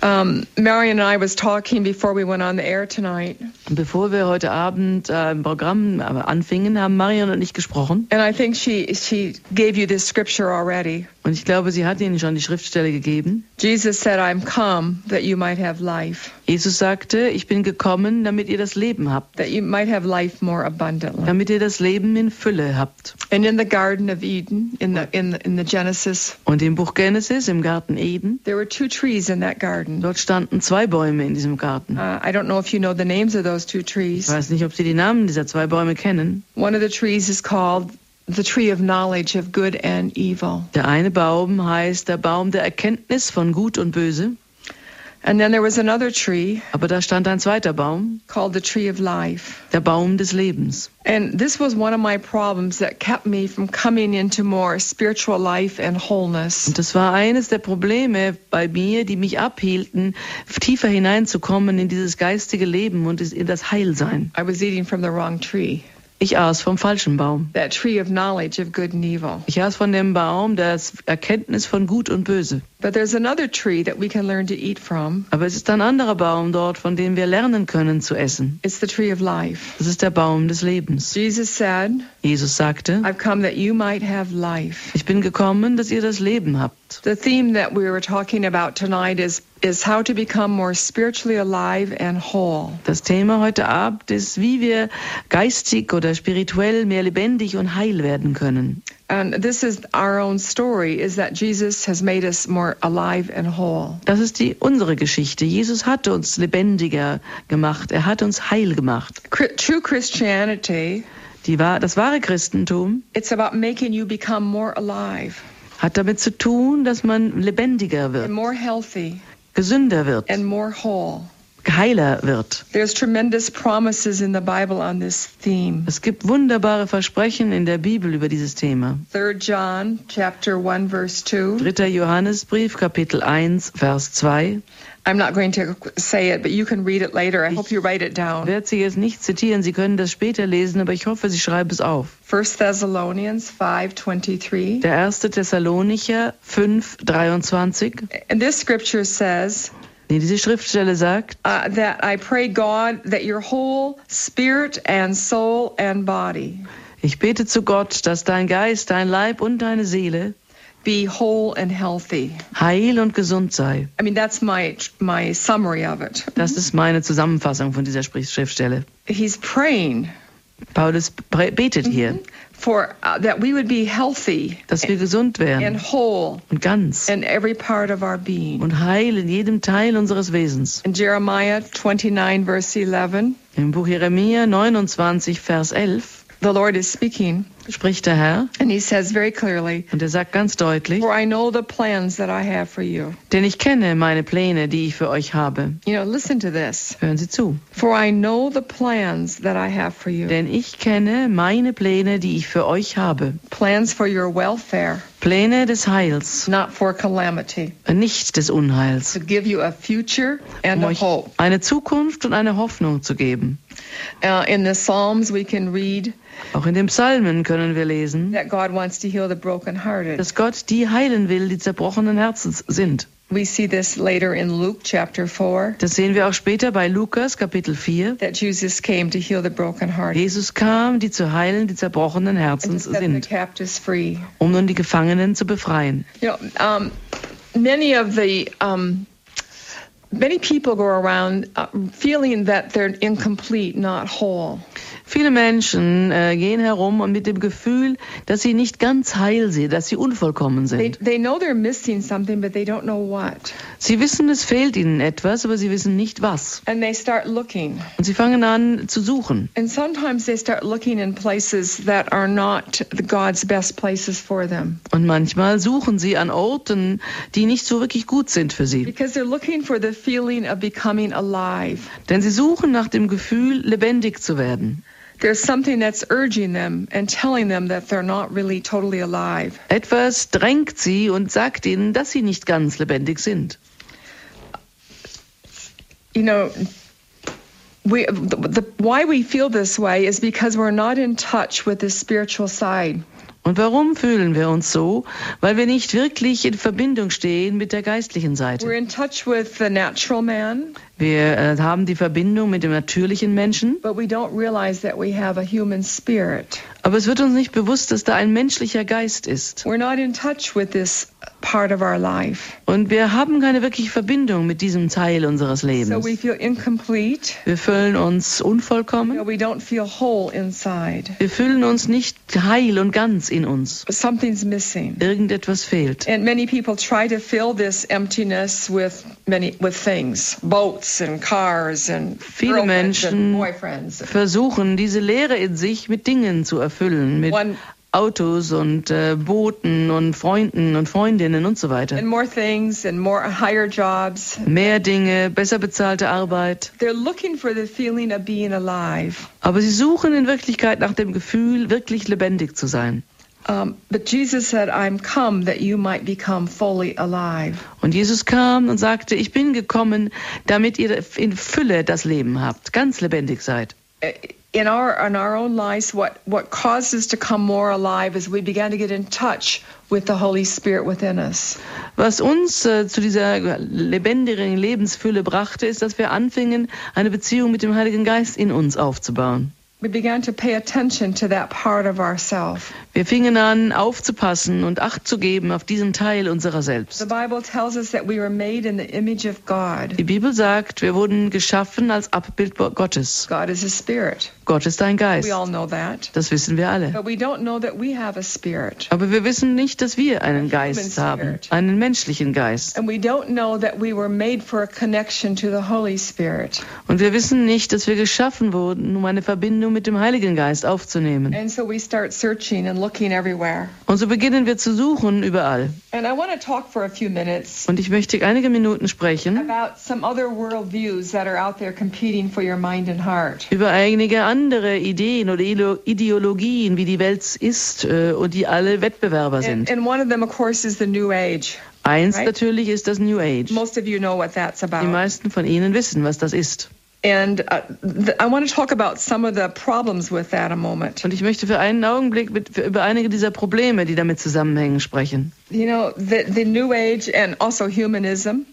Um, Marion and I was talking before we went on the air tonight,
bevor wir heute Abend äh, im Programm äh, anfingen, haben Marion und ich gesprochen.
and I think she she gave you this scripture already.
Und ich glaube, sie hat Ihnen schon die Schriftstelle gegeben.
Jesus said, "I'm come that you might have life,
Jesus sagte, ich bin gekommen, damit ihr das Leben habt.
that you might have life more abundantly."
Damit ihr das Leben in Fülle habt.
And in the Garden of Eden, in the in the, in the Genesis,
Und im Buch Genesis, im Garten Eden,
there were two trees in that garden.
dort standen zwei Bäume in diesem Garten.
Uh, I don't know if you know the names of those two
Ich
trees.
weiß nicht, ob Sie die Namen dieser zwei Bäume kennen.
One of the trees is called the tree of knowledge of good and evil.
Der eine Baum heißt der Baum der Erkenntnis von Gut und Böse.
And then there was another tree
Aber da stand ein zweiter Baum,
called the tree of life.
der Baum des Lebens.
And this was one of my problems that kept me from coming into more spiritual life and wholeness.
Und das war eines der Probleme bei mir, die mich abhielten, tiefer hineinzukommen in dieses geistige Leben und in das Heilsein.
I was eating from the wrong tree,
Ich aß vom falschen Baum.
that tree of knowledge of good and evil.
Ich aß von dem Baum der Erkenntnis von Gut und Böse.
But there's another tree that we can learn to eat from.
Aber es ist ein anderer Baum dort, von dem wir lernen können zu essen.
It's the tree of life.
Das ist der Baum des Lebens.
Jesus said,
Jesus sagte,
I've come that you might have life.
ich bin gekommen, dass ihr das Leben habt.
The theme that we were talking about tonight is, is how to become more spiritually alive and whole.
Das Thema heute Abend ist, wie wir geistig oder spirituell mehr lebendig und heil werden können.
And and.
Das ist die unsere Geschichte. Jesus hat uns lebendiger gemacht. Er hat uns heil gemacht.
True Christianity,
Die, das wahre Christentum
it's about making you become more alive
hat damit zu tun, dass man lebendiger
and
wird,
more healthy
gesünder wird,
and more whole.
Heiler wird.
There's tremendous promises in the Bible on this theme.
Es gibt wunderbare Versprechen in der Bibel über dieses Thema.
3 John chapter 1 verse 2.
3. Johannesbrief, Kapitel 1, Vers 2.
I'm not going to say it, but you can read it later. I hope you write it
Ich
down.
werde Sie jetzt nicht zitieren, Sie können das später lesen, aber ich hoffe, Sie schreiben es auf.
1 Thessalonians 5:23.
Der 1. Thessalonicher 5, 23.
And this scripture says
Nee, diese Schriftstelle sagt,
uh, that I pray God that your whole spirit and soul and body
Ich bete zu Gott, dass dein Geist, dein Leib und deine Seele
be whole and healthy.
heil und gesund sei.
I mean, that's my my summary of it.
Das ist meine Zusammenfassung von dieser Schriftstelle.
He's praying
Paulus betet hier,
for uh, that we would be healthy
dass wir gesund
and
werden
whole
und ganz
in every part of our being.
und heil in jedem Teil unseres Wesens.
In Jeremiah 29, verse 11,
Im Buch Jeremia 29, Vers 11
the Lord is speaking,
spricht der Herr
and he says very clearly,
und er sagt ganz deutlich,
For I know the plans that I have for you.
denn ich kenne meine Pläne, die ich für euch habe.
You know, listen to this.
Hören Sie zu.
For I know the plans that I have for you.
Denn ich kenne meine Pläne, die ich für euch habe.
Plans for your welfare,
Pläne des Heils,
not for calamity.
nicht des Unheils.
To give you a future and
Um
a hope.
eine Zukunft und eine Hoffnung zu geben.
Uh, in the Psalms, we can read
Auch in den Psalmen können wir lesen,
that God wants to heal the brokenhearted.
dass Gott die heilen will, die zerbrochenen Herzens sind.
We see this later in Luke chapter 4,
Das sehen wir auch später bei Lukas Kapitel 4.
that Jesus came to heal the brokenhearted
Jesus kam, die zu heilen, die zerbrochenen Herzens
set the
sind,
captives free.
um nun die Gefangenen zu befreien.
You know, um, many of the um, many people go around uh, feeling that they're incomplete, not whole.
Viele Menschen äh, gehen herum und mit dem Gefühl, dass sie nicht ganz heil sind, dass sie unvollkommen
They
sind.
they know they're missing something, but they don't know what,
Sie wissen, es fehlt ihnen etwas, aber sie wissen nicht was.
and they start looking.
Und sie fangen an zu suchen.
And sometimes they start looking in places that are not God's best places for them,
Und manchmal suchen sie an Orten, die nicht so wirklich gut sind für sie.
because they're looking for the feeling of becoming alive.
Denn sie suchen nach dem Gefühl, lebendig zu werden.
There's something that's urging them and telling them that they're not really totally alive.
Etwas drängt sie und sagt ihnen, dass sie nicht ganz lebendig sind.
you know we the, the, why we feel this way is because we're not in touch with the spiritual side
Und warum fühlen wir uns so? Weil wir nicht wirklich in Verbindung stehen mit der geistlichen
we're
Seite.
in touch with the natural man
Wir äh, haben die Verbindung mit dem natürlichen Menschen,
but we don't realize that we have a human spirit
aber es wird uns nicht bewusst, dass da ein menschlicher Geist ist.
we're not in touch with this part of our life
Und wir haben keine wirkliche Verbindung mit diesem Teil unseres
so we
Lebens.
feel incomplete
Wir fühlen uns unvollkommen.
we don't feel whole inside
Wir fühlen uns nicht heil und ganz in uns.
something's missing
Irgendetwas fehlt.
and many people try to fill this emptiness with many with things boats and cars and
Viele
girlfriends and
Menschen
boyfriends
versuchen, diese Leere in sich mit Dingen zu erfüllen, mit
One-
Autos und äh, Booten und Freunden und Freundinnen und so weiter.
and more things and more higher jobs.
Mehr Dinge, besser bezahlte Arbeit.
They're looking for the feeling of being alive.
Aber sie suchen in Wirklichkeit nach dem Gefühl, wirklich lebendig zu sein.
Um, but Jesus said, I'm come that you might become fully alive.
Und Jesus kam und sagte, ich bin gekommen, damit ihr in Fülle das Leben habt, ganz lebendig seid.
In our, in our own lives, what, what caused us to come more alive is we began to get in touch with the Holy Spirit within us.
Was uns äh, zu dieser lebendigen Lebensfülle brachte, ist, dass wir anfingen, eine Beziehung mit dem Heiligen Geist in uns aufzubauen.
We began to pay attention to that part of ourself.
Wir fingen an, aufzupassen und Acht zu geben auf diesen Teil unserer
The
selbst.
Bible tells us that we were made in the image of God.
Die Bibel sagt, wir wurden geschaffen als Abbild Gottes.
God is a spirit.
Gott ist ein Geist.
We all know that.
Das wissen wir alle.
But we don't know that we have a spirit.
Aber wir wissen nicht, dass wir einen Geist haben, einen menschlichen Geist. Und wir wissen nicht, dass wir geschaffen wurden, um eine Verbindung mit dem Heiligen Geist aufzunehmen.
And so we start searching and looking everywhere.
Und so beginnen wir zu suchen überall.
And I want to talk for a few minutes
Und ich möchte einige Minuten sprechen über einige andere Ideen oder Ideologien, wie die Welt ist äh, und die alle Wettbewerber
And,
sind.
and one of them, of course, is the New Age.
Eins
right.
natürlich ist das New Age.
Most of you know what that's
Die
about.
meisten von Ihnen wissen, was das ist.
And uh, th- I want to talk about some of the problems with that a moment.
Und ich möchte für einen Augenblick mit, über einige dieser Probleme, die damit zusammenhängen, sprechen.
You know, the, the New Age and also humanism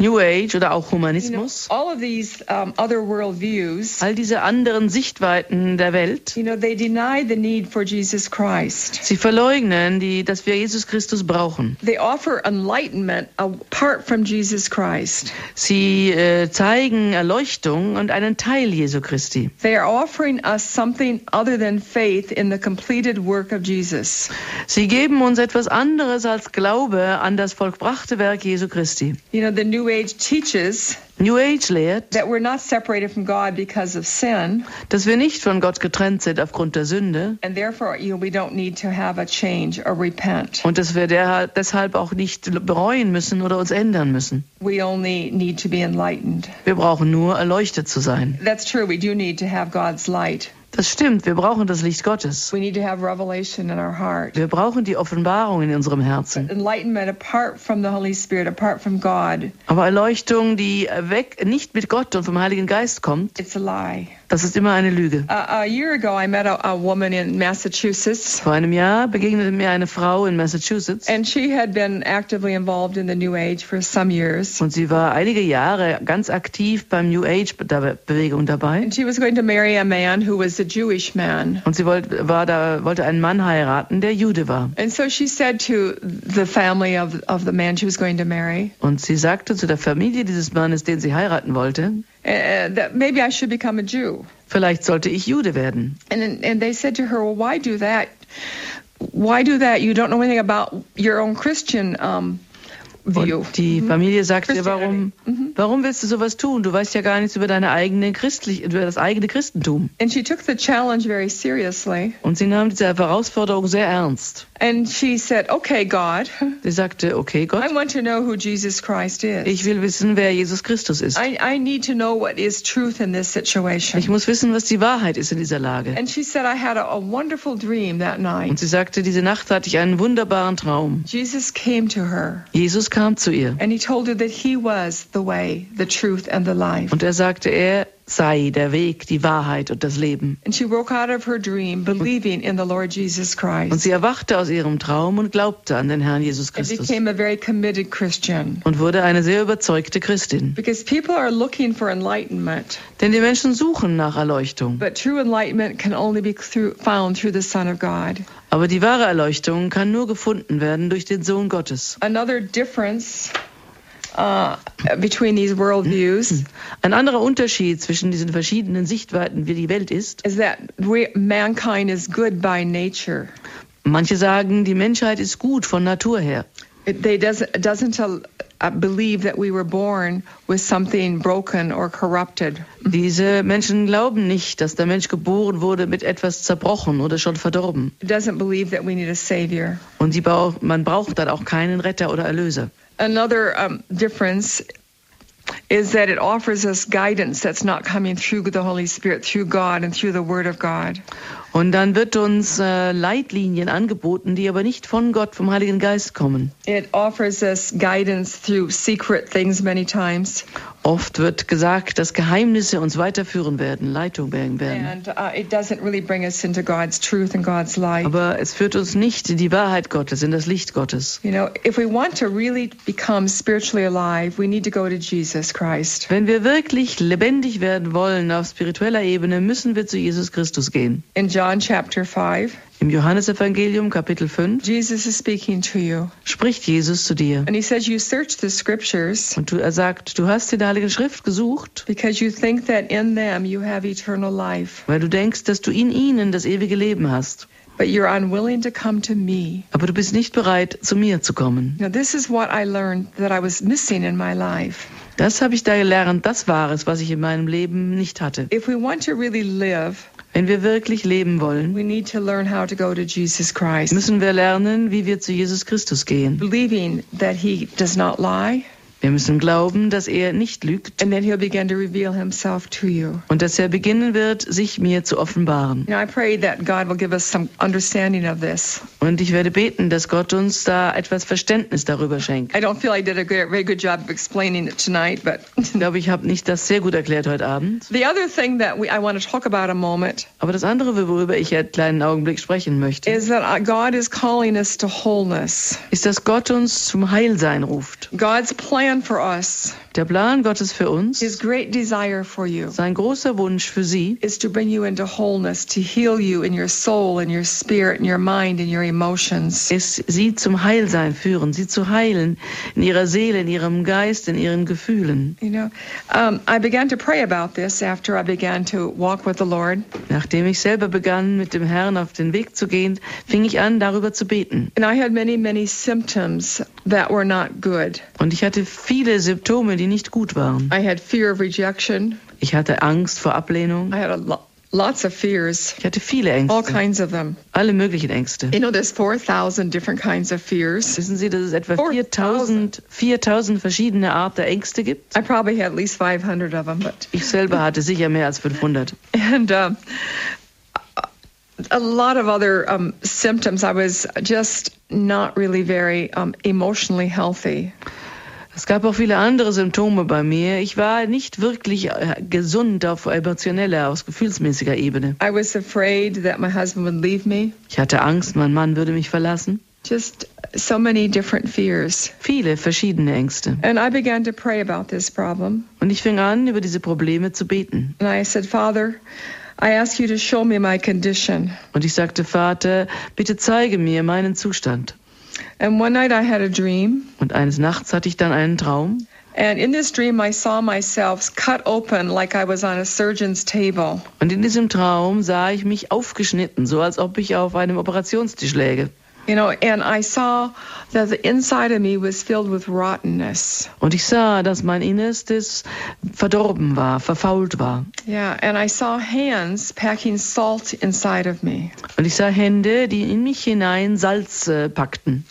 New Age oder auch Humanismus.
all of these other worldviews,
All diese anderen Sichtweiten der Welt.
you know, they deny the need for Jesus Christ.
Sie verleugnen, die, dass wir Jesus Christus brauchen.
They offer enlightenment apart from Jesus Christ.
Sie äh, zeigen Erleuchtung und einen Teil Jesu Christi.
They are offering us something other than faith in the completed work of Jesus.
Sie geben uns etwas anderes als Glaube an das vollbrachte Werk Jesu Christi.
You know, the New Age teaches
New Age lehrt,
that we're not separated from God because of sin,
dass wir nicht von Gott getrennt sind aufgrund der Sünde
and therefore, you know, we don't need to have a change or repent.
und dass wir deshalb auch nicht bereuen müssen oder uns ändern müssen.
We only need to be enlightened.
Wir brauchen nur erleuchtet zu sein.
That's true. We do need to have God's light.
Das stimmt, wir brauchen das Licht Gottes.
We need to have revelation in our heart.
Wir brauchen die Offenbarung in unserem Herzen.
Enlightenment apart from the Holy Spirit, apart from God,
Aber Erleuchtung, die weg, nicht mit Gott und vom Heiligen Geist kommt,
it's a lie.
Das ist immer eine Lüge.
A year ago, I met a, a woman in Massachusetts,
Vor einem Jahr begegnete mir eine Frau in Massachusetts
and she had been actively involved in the New Age for some years.
und sie war einige Jahre ganz aktiv beim New Age Be- Bewegung dabei.
And she was going to marry a man who was a Jewish man.
Und sie wollte, war da, wollte einen Mann heiraten, der Jude war.
And so she said to the family of, of the man she was going to marry
Und sie sagte zu der Familie dieses Mannes, den sie heiraten wollte,
uh, that maybe I should become a Jew.
vielleicht sollte ich Jude werden.
And and they said to her, "Well, why do that? Why do that? You don't know anything about your own Christian um, view."
Und die Familie sagte, warum, warum willst du sowas tun? Du weißt ja gar nichts über deine eigene christlich, über das eigene Christentum.
And she took the challenge very seriously.
Und sie nahm diese Herausforderung sehr ernst.
And she said, "Okay, God, [LAUGHS]
Sie sagte, okay Gott,
I want to know who Jesus Christ
ich
is.
will wissen, wer Jesus Christus ist.
I, I need to know what is truth in this situation."
Ich muss wissen, was die Wahrheit ist in dieser Lage.
And she said, "I had a, a wonderful dream that
Und
night.
sie sagte, diese Nacht hatte ich einen wunderbaren Traum.
Jesus came to her,
Jesus kam zu ihr
and he told her that he was the way, the truth, and the life."
und er sagte, er sei der Weg, die Wahrheit und das Leben.
And she woke out of her dream believing in the Lord Jesus
Und sie erwachte aus ihrem Traum und glaubte an den Herrn Jesus Christus und wurde eine sehr überzeugte Christin.
Because people are looking for enlightenment,
Denn die Menschen suchen nach Erleuchtung.
but true enlightenment can only be through, found through the Son of God.
Aber die wahre Erleuchtung kann nur gefunden werden durch den Sohn Gottes.
Another difference uh, between these worldviews
Ein anderer Unterschied zwischen diesen verschiedenen Sichtweiten, wie die Welt ist.
is that we, mankind is good by nature.
Manche sagen, die Menschheit ist gut von Natur her.
It, they doesn't doesn't uh, believe that we were born with something broken or corrupted.
Diese Menschen glauben nicht, dass der Mensch geboren wurde mit etwas zerbrochen oder schon verdorben.
Doesn't believe that we need a savior.
Und sie brauch, man braucht dann auch keinen Retter oder Erlöser.
Another um, difference is that it offers us guidance that's not coming through the Holy Spirit, through God and through the Word of God.
Und dann wird uns äh, Leitlinien angeboten, die aber nicht von Gott, vom Heiligen Geist kommen.
It offers us guidance through secret things many times,
Oft wird gesagt, dass Geheimnisse uns weiterführen werden, Leitung werden
and uh, it doesn't really bring us into God's truth and God's light.
Aber es führt uns nicht in die Wahrheit Gottes, in das Licht Gottes.
You know, if we want to really become spiritually alive, we need to go to Jesus Christ.
Wenn wir wirklich lebendig werden wollen auf spiritueller Ebene, müssen wir zu Jesus Christus gehen.
In John chapter 5,
Im Johannesevangelium Kapitel 5
Jesus is speaking to you,
spricht Jesus zu dir.
and he says, You search the scriptures
Und du, er sagt, du hast in der Heiligen Schrift gesucht,
because you think that in them you have eternal life.
weil du denkst, dass du in ihnen das ewige Leben hast.
but you're unwilling to come to me.
Aber du bist nicht bereit, zu mir zu kommen.
Now, this is what I learned that I was missing in my life.
Das habe ich da gelernt, das war es, was ich in meinem Leben nicht hatte.
If we want to really live,
Wenn wir wirklich leben wollen,
to learn how to go to Jesus
müssen wir lernen, wie wir zu Jesus Christus gehen.
believing that He does not lie,
Wir müssen glauben, dass er nicht lügt
and then He'll begin to reveal Himself to you.
und dass er beginnen wird, sich mir zu offenbaren.
You know, I pray that God will give us some understanding of this.
Und ich werde beten, dass Gott uns da etwas Verständnis darüber schenkt.
I don't feel I did a good, very good job of explaining it tonight, but
Ich glaube, ich habe nicht das sehr gut erklärt heute Abend.
the other thing that we, I want to talk about a moment
Aber das andere, worüber ich einen kleinen Augenblick sprechen möchte,
is that uh, God is calling us to wholeness.
ist, dass Gott uns zum Heilsein ruft.
God's plan
Der Plan Gottes für uns,
His great desire for you,
sein großer Wunsch für Sie,
is to bring you into wholeness, to heal you in your soul, in your spirit, in your mind, in your emotions.
ist, Sie zum Heilsein führen, Sie zu heilen in Ihrer Seele, in Ihrem Geist, in Ihren Gefühlen.
You know, um, I began to pray about this after I began to walk with the Lord.
Nachdem ich selber begann, mit dem Herrn auf den Weg zu gehen, fing ich an, darüber zu beten.
And I had many, many symptoms that were not good.
Und ich hatte viele Symptome, die nicht gut waren.
I had fear of rejection.
Ich hatte Angst vor Ablehnung.
I had a lo- lots of fears,
Ich hatte viele
all
Ängste,
kinds of them.
alle möglichen Ängste.
You know, there's 4,000 different kinds of fears.
Wissen Sie, dass es etwa
4000.
4000, 4000 verschiedene Art der Ängste gibt?
I probably had at least 500 of them, but
Ich selber hatte sicher mehr als 500. [LAUGHS]
and um, a lot of other um, symptoms. I was just not really very um, emotionally healthy.
Es gab auch viele andere Symptome bei mir. Ich war nicht wirklich äh, gesund auf emotioneller, auf gefühlsmäßiger Ebene.
I was afraid that my husband would leave me.
Ich hatte Angst, mein Mann würde mich verlassen.
Just so many different fears.
Viele verschiedene Ängste.
And I began to pray about this problem.
Und ich fing an, über diese Probleme zu beten.
And I said, Father, I ask you to show me my condition.
Und ich sagte, Vater, bitte zeige mir meinen Zustand.
And one night I had a dream.
Und eines Nachts hatte ich dann einen Traum.
And in this dream, I saw myself cut open like I was on a surgeon's table.
Und in diesem Traum sah ich mich aufgeschnitten, so als ob ich auf einem Operationstisch läge.
You know, and I saw that the inside of me was filled with rottenness.
Und ich sah, dass mein Innerstes verdorben war, verfault war.
Yeah, and I saw hands packing salt inside of me.
Und ich sah Hände, die in mich hinein Salz äh, packten.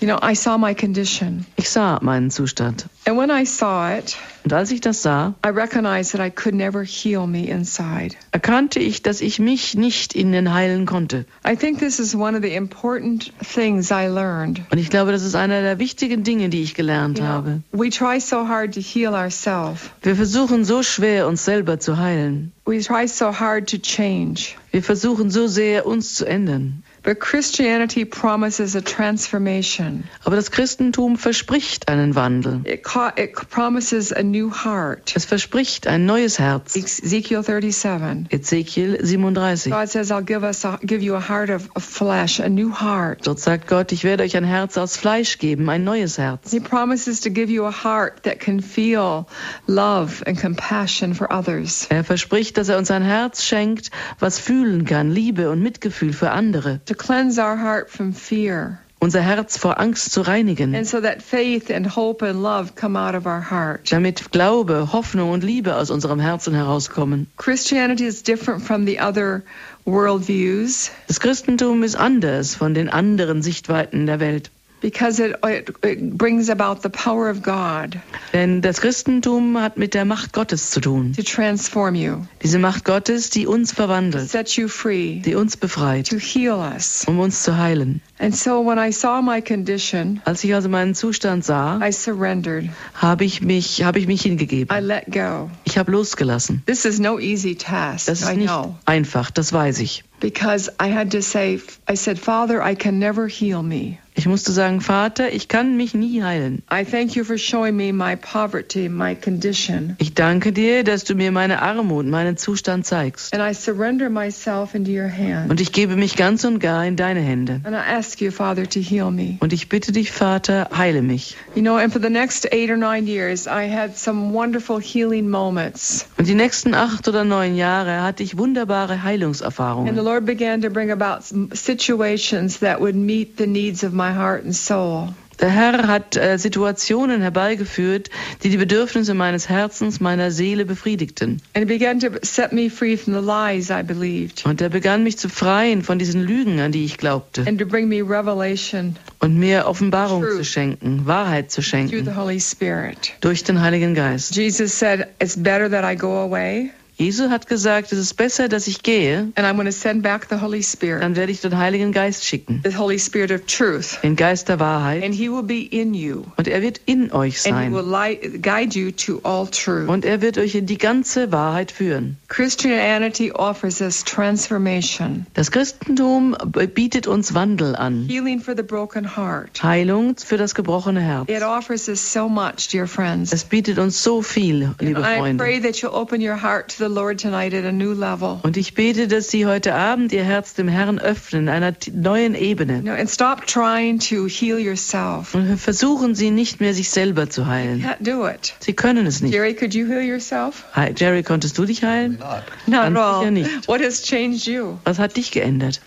You know, I saw my condition.
Ich sah meinen Zustand.
And when I saw it,
Und als ich das sah,
I recognized that I could never heal me inside.
erkannte ich, dass ich mich nicht innen heilen konnte.
I think this is one of the important things I learned.
Und ich glaube, das ist einer der wichtigen Dinge, die ich gelernt
You know,
habe.
we try so hard to heal ourselves.
Wir versuchen so schwer, uns selber zu heilen.
We try so hard to change.
Wir versuchen so sehr, uns zu ändern.
But Christianity promises a transformation.
Aber das Christentum verspricht einen Wandel.
It, ca- it promises a new heart.
Es verspricht ein neues Herz.
Ezekiel 37.
Ezekiel 37.
God says, I'll give us a, give you a heart of, of flesh, a new heart.
Dort sagt Gott, ich werde euch ein Herz aus Fleisch geben, ein neues Herz.
He promises to give you a heart that can feel love and compassion for others.
Er verspricht, dass er uns ein Herz schenkt, was fühlen kann, Liebe und Mitgefühl für andere.
To cleanse our heart from fear.
Unser Herz vor Angst zu reinigen,
And so that faith and hope and love come out of our heart.
damit Glaube, Hoffnung und Liebe aus unserem Herzen herauskommen.
Christianity is different from the other worldviews
Das Christentum ist anders von den anderen Sichtweiten der Welt.
Because it, it, brings about the power of God
Denn das Christentum hat mit der Macht Gottes zu tun.
to transform you,
Diese Macht Gottes, die uns verwandelt,
set you free,
die uns befreit,
to heal us.
um uns zu heilen.
And so when I saw my condition,
Als ich also meinen Zustand sah,
I surrendered.
habe ich mich, habe ich mich
I
hingegeben.
let go.
Ich habe losgelassen.
This is no easy task,
Das ist
I
nicht einfach, das weiß ich.
because I had to say, I said, Father, I can never heal me.
Ich musste sagen, Vater, ich kann mich nie heilen.
I thank you for showing me my poverty, my condition.
Ich danke dir, dass du mir meine Armut, meinen Zustand zeigst.
And I surrender myself into your hand.
Und ich gebe mich ganz und gar in deine Hände.
And I ask you, Father, to heal me.
Und ich bitte dich, Vater, heile mich.
You know, and for the next eight or nine years, I had some wonderful healing moments.
Und die nächsten acht oder neun Jahre hatte ich wunderbare
And the
Heilungserfahrungen.
Lord began to bring about situations that would meet the needs of my heart and soul.
Der Herr hat äh, Situationen herbeigeführt, die die Bedürfnisse meines Herzens, meiner Seele befriedigten.
And it began to set me free from the lies I believed
Und er begann mich zu freien von diesen Lügen, an die ich glaubte.
and to bring me revelation
Und mir Offenbarung
Truth.
zu schenken, Wahrheit zu
through the
schenken,
Holy Spirit.
durch den Heiligen Geist.
Jesus said, It's better that I go away.
Jesus hat gesagt, es ist besser, dass ich gehe,
and I'm going to send back the Holy Spirit,
dann werde ich den Heiligen Geist schicken,
the Holy Spirit of truth,
den Geist der Wahrheit,
and He will be in you,
und er wird in euch
and He will
sein.
guide you to all truth.
Und er wird euch in die ganze Wahrheit führen.
Christianity offers us transformation,
Das Christentum bietet uns Wandel an.
healing for the broken heart.
Heilung für das gebrochene Herz.
It offers us so much, dear friends.
Es bietet uns so viel, liebe
I
Freunde.
pray that you'll open your heart to the Lord tonight at a new level.
Und ich bete, dass Sie heute Abend Ihr Herz dem Herrn öffnen, einer neuen Ebene.
and stop trying to heal yourself.
Und versuchen Sie nicht mehr, sich selber zu heilen.
Can't do it.
Sie können es nicht.
Jerry, could you heal yourself?
Hi, Jerry, konntest du dich heilen?
Not.
Not
Ganz sicher nicht.
What has changed you?
Was hat dich geändert?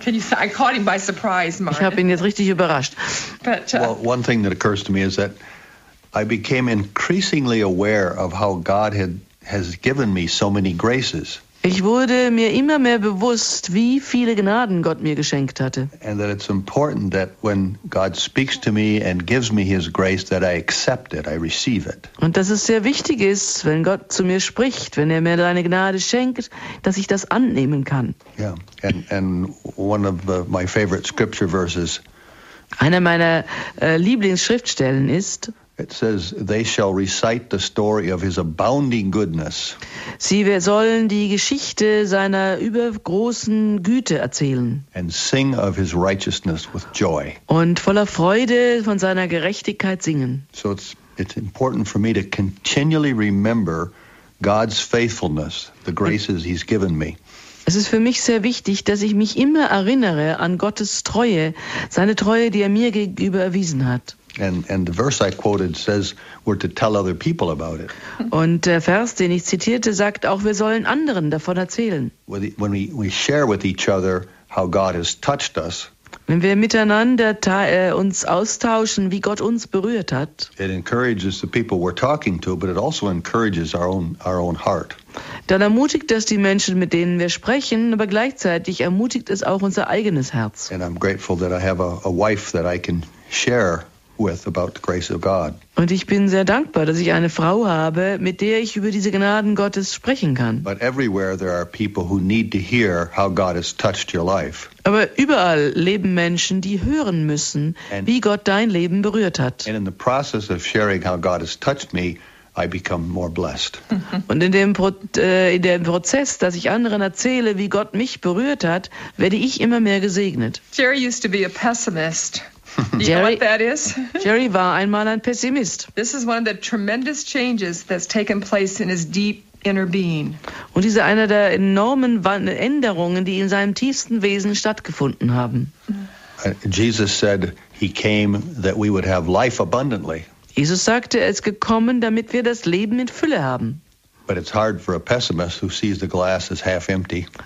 Can you? I caught him by surprise,
Ich habe
Mark.
ihn jetzt richtig überrascht.
But uh,
Well, one thing that occurs to me is that I became increasingly aware of how God had has given me so many graces,
Ich wurde mir immer mehr bewusst, wie viele Gnaden Gott mir geschenkt hatte.
and that it's important that when God speaks to me and gives me His grace, that I accept it, I receive it.
Und dass es sehr wichtig ist, wenn Gott zu mir spricht, wenn er mir seine Gnade schenkt, dass ich das annehmen kann.
Yeah, and and one of the, my favorite scripture verses
Einer meiner äh, Lieblingsschriftstellen ist,
it says, "They shall recite the story of His abounding goodness."
sie sollen die Geschichte seiner übergroßen Güte erzählen
and sing of his righteousness with joy.
und voller Freude von seiner Gerechtigkeit singen.
So it's it's important for me to continually remember God's faithfulness, the graces he's given me.
Es ist für mich sehr wichtig, dass ich mich immer erinnere an Gottes Treue, seine Treue, die er mir gegenüber erwiesen hat.
And and the verse I quoted says we're to tell other people about it.
Und der Vers, den ich zitierte, sagt auch, wir sollen anderen davon erzählen.
When when we, we share with each other how God has touched us,
Wenn wir miteinander te- äh, uns austauschen, wie Gott uns berührt hat,
it encourages the people we're talking to, but it also encourages our own our own heart.
dann ermutigt das die Menschen, mit denen wir sprechen, aber gleichzeitig ermutigt es auch unser eigenes Herz.
And I'm grateful that I have a, a wife that I can share with about the grace of God.
Und ich bin sehr dankbar, dass ich eine Frau habe, mit der ich über diese Gnaden Gottes sprechen kann.
But everywhere there are people who need to hear how God has touched your life.
Aber überall leben Menschen, die hören müssen, wie Gott dein Leben berührt hat.
And in the process of sharing how God has touched me, I become more blessed. [LAUGHS]
Und in dem, Pro äh, in dem Prozess, dass ich anderen erzähle, wie Gott mich berührt hat, werde ich immer mehr gesegnet.
Jerry used to be a pessimist. You know
Jerry-
what that is?
Jerry war einmal ein Pessimist.
This is one of the tremendous changes that's taken place in his deep inner being.
Und diese einer der enormen Änderungen, die in seinem tiefsten Wesen stattgefunden haben.
Uh, Jesus said he came that we would have life abundantly.
Jesus sagte, er ist gekommen, damit wir das Leben in Fülle haben.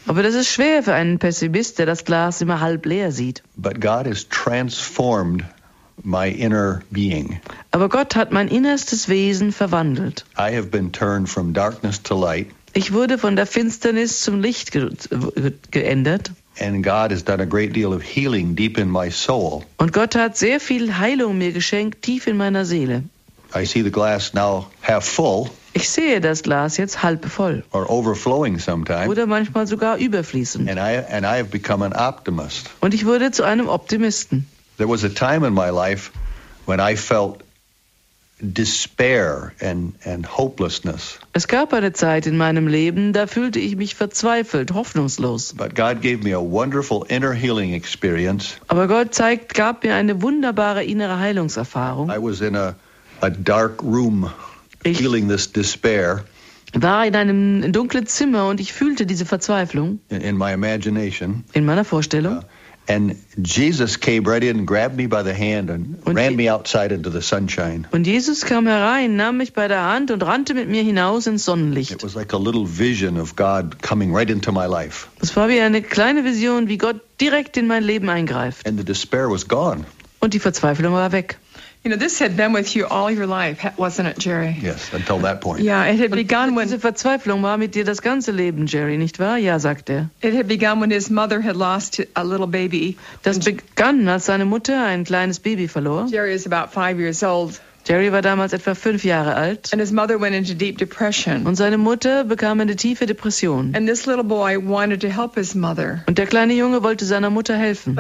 Aber das ist schwer für einen Pessimist, der das Glas immer halb leer sieht.
But God has transformed my inner being.
Aber Gott hat mein innerstes Wesen verwandelt.
I have been turned from darkness to light,
Ich wurde von der Finsternis zum Licht ge ge geändert.
and God has done a great deal of healing deep in my soul.
Und Gott hat sehr viel Heilung mir geschenkt, tief in meiner Seele.
I see the glass now half full
Ich sehe das Glas jetzt halb voll
or overflowing sometimes,
oder manchmal sogar überfließend.
and I and I have become an optimist.
Und ich wurde zu einem Optimisten.
There was a time in my life when I felt despair and, and hopelessness.
Es gab eine Zeit in meinem Leben, da fühlte ich mich verzweifelt, hoffnungslos.
But God gave me a wonderful inner healing experience.
Aber Gott zeigt, gab mir eine wunderbare innere Heilungserfahrung.
I was in a, a dark room
Ich war in einem dunklen Zimmer und ich fühlte diese Verzweiflung
in,
meiner Vorstellung.
And Jesus came right in and grabbed me by the hand and
Und
ran me outside into the sunshine.
Und Jesus kam herein, nahm mich bei der Hand und rannte mit mir hinaus ins
It
Sonnenlicht.
was like a little vision of God coming right into my life.
Es war wie eine kleine Vision, wie Gott direkt in mein Leben eingreift.
And the despair was gone.
Und die Verzweiflung war weg.
You know, this had been with you all your life, wasn't it, Jerry?
Yes, until that point.
Yeah, it had begun
Diese
when
Verzweiflung war mit dir das ganze Leben, Jerry, nicht wahr? Ja, sagt er.
it had begun when his mother had lost a little baby.
Das begann, als seine Mutter ein kleines Baby verlor.
Jerry is about five years old
Jerry war damals etwa fünf Jahre alt und seine Mutter bekam eine tiefe Depression. Und der kleine Junge wollte seiner Mutter helfen.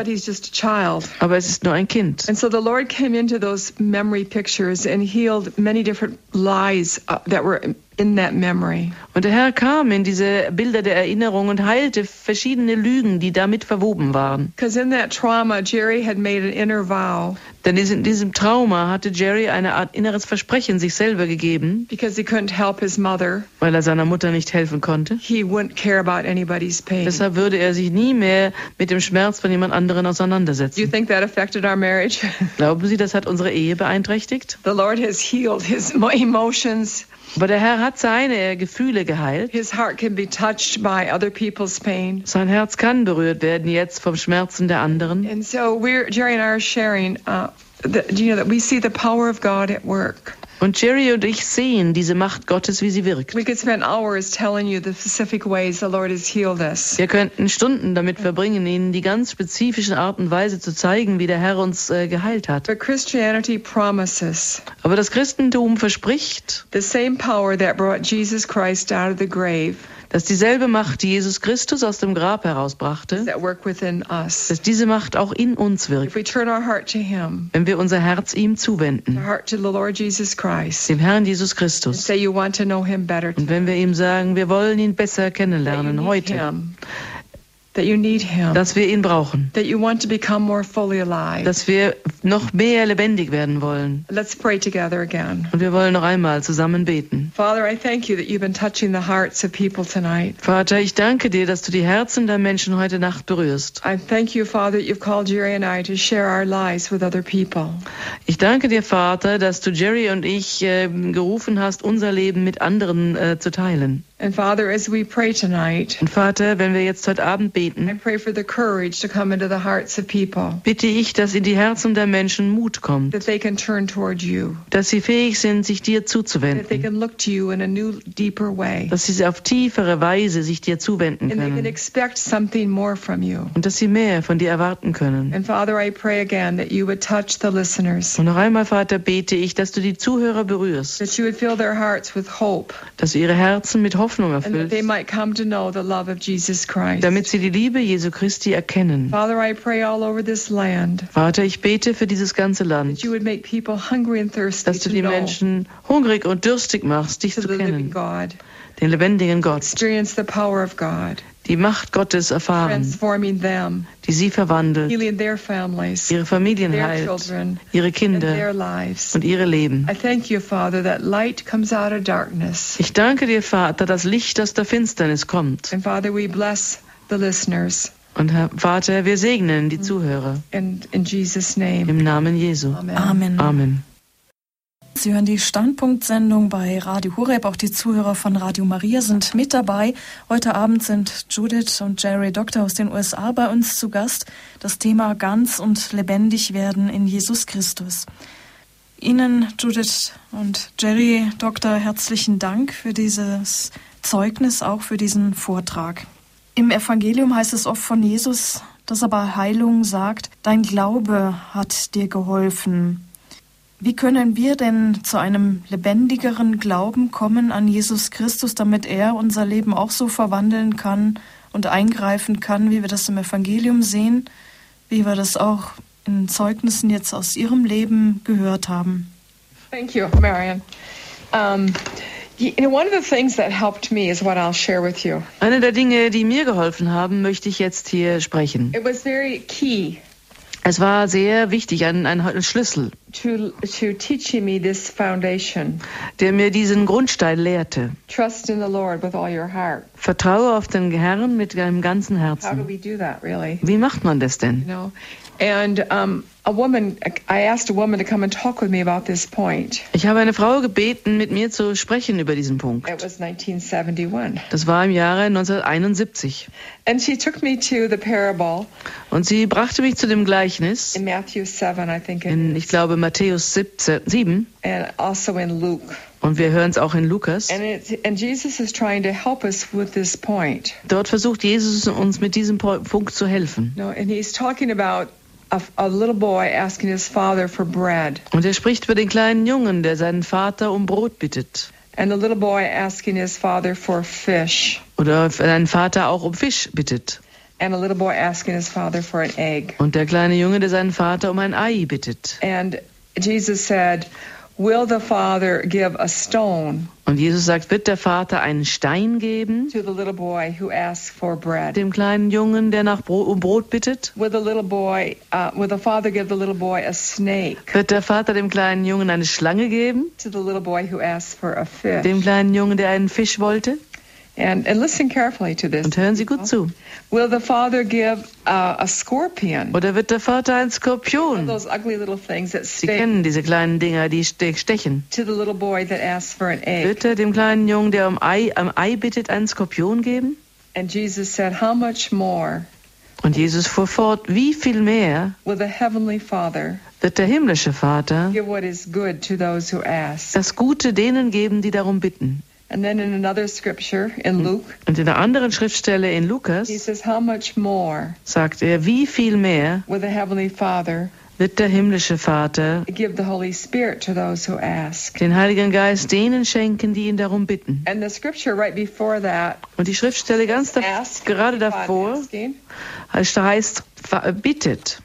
Aber es ist nur ein Kind.
And so the Lord came into those memory pictures and healed many different lies uh, that were in that memory.
Und der Herr kam in diese Bilder der Erinnerung und heilte verschiedene Lügen, die damit verwoben waren.
Because in that trauma, Jerry had made an inner vow
Denn in diesem Trauma hatte Jerry eine Art inneres Versprechen sich selber gegeben,
because he couldn't help his mother.
weil er seiner Mutter nicht helfen konnte.
He wouldn't care about anybody's pain.
Deshalb würde er sich nie mehr mit dem Schmerz von jemand anderen
Do you
auseinandersetzen.
think that affected our marriage? [LAUGHS]
Glauben Sie, das hat unsere Ehe beeinträchtigt?
the Lord has healed his mo- [LAUGHS] emotions.
Aber der Herr hat seine Gefühle geheilt.
His heart can be touched by other people's pain.
Sein Herz kann berührt werden jetzt vom Schmerzen der anderen.
And so we're Jerry and I are sharing. Uh, that, you know that we see the power of God at work.
Und Jerry und ich sehen diese Macht Gottes, wie sie wirkt. Wir könnten Stunden damit verbringen, Ihnen die ganz spezifischen Art und Weise zu zeigen, wie der Herr uns äh, geheilt hat.
But Christianity promises
Aber das Christentum verspricht,
the same power that brought Jesus Christ out of the grave
dass dieselbe Macht, die Jesus Christus aus dem Grab herausbrachte, dass diese Macht auch in uns wirkt, wenn wir unser Herz ihm zuwenden, dem Herrn Jesus Christus. Und wenn wir ihm sagen, wir wollen ihn besser kennenlernen heute,
that you need Him,
dass wir ihn brauchen,
that you want to become more fully alive.
dass wir noch mehr lebendig werden wollen.
Let's pray together again.
Und wir wollen noch einmal zusammen beten.
Father, I thank you that you've been touching the hearts of people tonight.
Vater, ich danke dir, dass du die Herzen der Menschen heute Nacht berührst.
I thank you, Father, that you've called Jerry and I to share our lives with other people.
Ich danke dir, Vater, dass du Jerry und ich äh, gerufen hast, unser Leben mit anderen äh, zu teilen.
And Father, as we pray tonight,
Und Vater, wenn wir jetzt heute Abend
I
beten,
pray for the courage to come into the hearts of people,
bitte ich, dass in die Herzen der Menschen Mut kommt,
that they can turn toward you,
dass sie fähig sind, sich dir
that they
zuzuwenden,
can look to you in a new, deeper way,
dass sie auf tiefere Weise sich dir zuwenden
and they can
können
expect something more from you.
und dass sie mehr von dir erwarten können.
And Father, I pray again that you would touch the listeners,
Und noch einmal, Vater, bete ich, dass du die Zuhörer berührst,
that you would fill their hearts with hope,
dass du ihre Herzen mit Hoffnung
Jesus Christ.
damit sie die Liebe Jesu Christi erkennen.
Father, I pray all over this land
Vater, ich bete für dieses ganze
that
Land,
you would make people hungry and thirsty
dass du die Menschen hungrig und durstig machst, dich zu kennen, den lebendigen Gott, die Macht Gottes erfahren,
transforming them,
die sie verwandelt,
healing their families,
ihre Familien
their
heilt,
children,
ihre
and
Kinder und ihre Leben.
I thank you, Father, that light comes out of darkness.
Ich danke dir, Vater, dass Licht aus der Finsternis kommt.
And Father, we bless the listeners.
Und Herr Vater, wir segnen die Zuhörer
And in Jesus' name,
im Namen Jesu.
amen.
Amen. Sie hören die Standpunktsendung bei Radio Horeb. Auch die Zuhörer von Radio Maria sind mit dabei. Heute Abend sind Judith und Jerry Doktor aus den USA bei uns zu Gast. Das Thema ganz und lebendig werden in Jesus Christus. Ihnen, Judith und Jerry Doktor, herzlichen Dank für dieses Zeugnis, auch für diesen Vortrag. Im Evangelium heißt es oft von Jesus, dass er bei Heilung sagt, dein Glaube hat dir geholfen. Wie können wir denn zu einem lebendigeren Glauben kommen an Jesus Christus, damit er unser Leben auch so verwandeln kann und eingreifen kann, wie wir das im Evangelium sehen, wie wir das auch in Zeugnissen jetzt aus Ihrem Leben gehört haben?
Thank you, Marion. Um, you know, one of the things that helped me is what I'll share with you.
Eine der Dinge, die mir geholfen haben, möchte ich jetzt hier sprechen.
It was very key
Es war sehr wichtig, ein, ein Schlüssel,
to to teaching me this foundation.
der mir diesen Grundstein lehrte.
Trust in the Lord with all your heart.
Vertraue auf den Herrn mit deinem ganzen
How do
Herzen.
we do that, really?
Wie macht man das
You
denn?
know, and um, a woman, I asked a woman to come and talk with me about this point.
Ich habe eine Frau gebeten, mit mir zu sprechen über diesen Punkt.
It was 1971,
Das war im Jahre 1971.
and she took me to the parable
Und sie brachte mich zu dem Gleichnis
in Matthew 7, I think it
in, ich glaube, Matthäus 17, 7.
and also in Luke.
Und wir hören es auch in Lukas.
And it, and.
Dort versucht Jesus uns mit diesem Punkt zu helfen.
No, and he's talking about a, a little boy asking his father for bread,
Und er spricht über den kleinen Jungen, der seinen Vater um Brot bittet.
and the little boy asking his father for fish,
Oder seinen Vater auch um Fisch bittet.
and a little boy asking his father for an egg.
Und der kleine Junge, der seinen Vater um ein Ei bittet.
And Jesus said, Will the father give a stone
Und Jesus sagt, wird der Vater einen Stein geben
to the little boy who asks for bread?
dem kleinen Jungen, der nach Bro um Brot bittet?
Will the little boy, uh, will the father give the little boy a snake
Wird der Vater dem kleinen Jungen eine Schlange geben?
to the little boy who asks for a
Dem
fish?
kleinen Jungen, der einen Fisch wollte?
And, and listen carefully to this.
Und hören Sie gut zu.
Will the father give uh, a scorpion?
Oder wird der Vater ein Skorpion?
those ugly little things that
Sie kennen diese kleinen Dinger, die stechen.
to the little boy that asks for an egg.
Wird er dem kleinen Jungen, der um Ei, am Ei bittet, einen Skorpion geben?
And Jesus said, How much more
Und Jesus fuhr fort, wie viel mehr
will the heavenly Father
wird der himmlische Vater
give what is good to those who ask?
das Gute denen geben, die darum bitten?
And then in another scripture in Luke,
Und in der anderen Schriftstelle in
he
Lukas
says, How much more
sagt er, wie viel mehr
will the heavenly Father
wird der himmlische Vater
give the Holy Spirit to those who ask?
den Heiligen Geist denen schenken, die ihn darum bitten.
And the scripture right before that,
Und die Schriftstelle ganz da,
ask,
gerade davor heißt, heißt, bittet,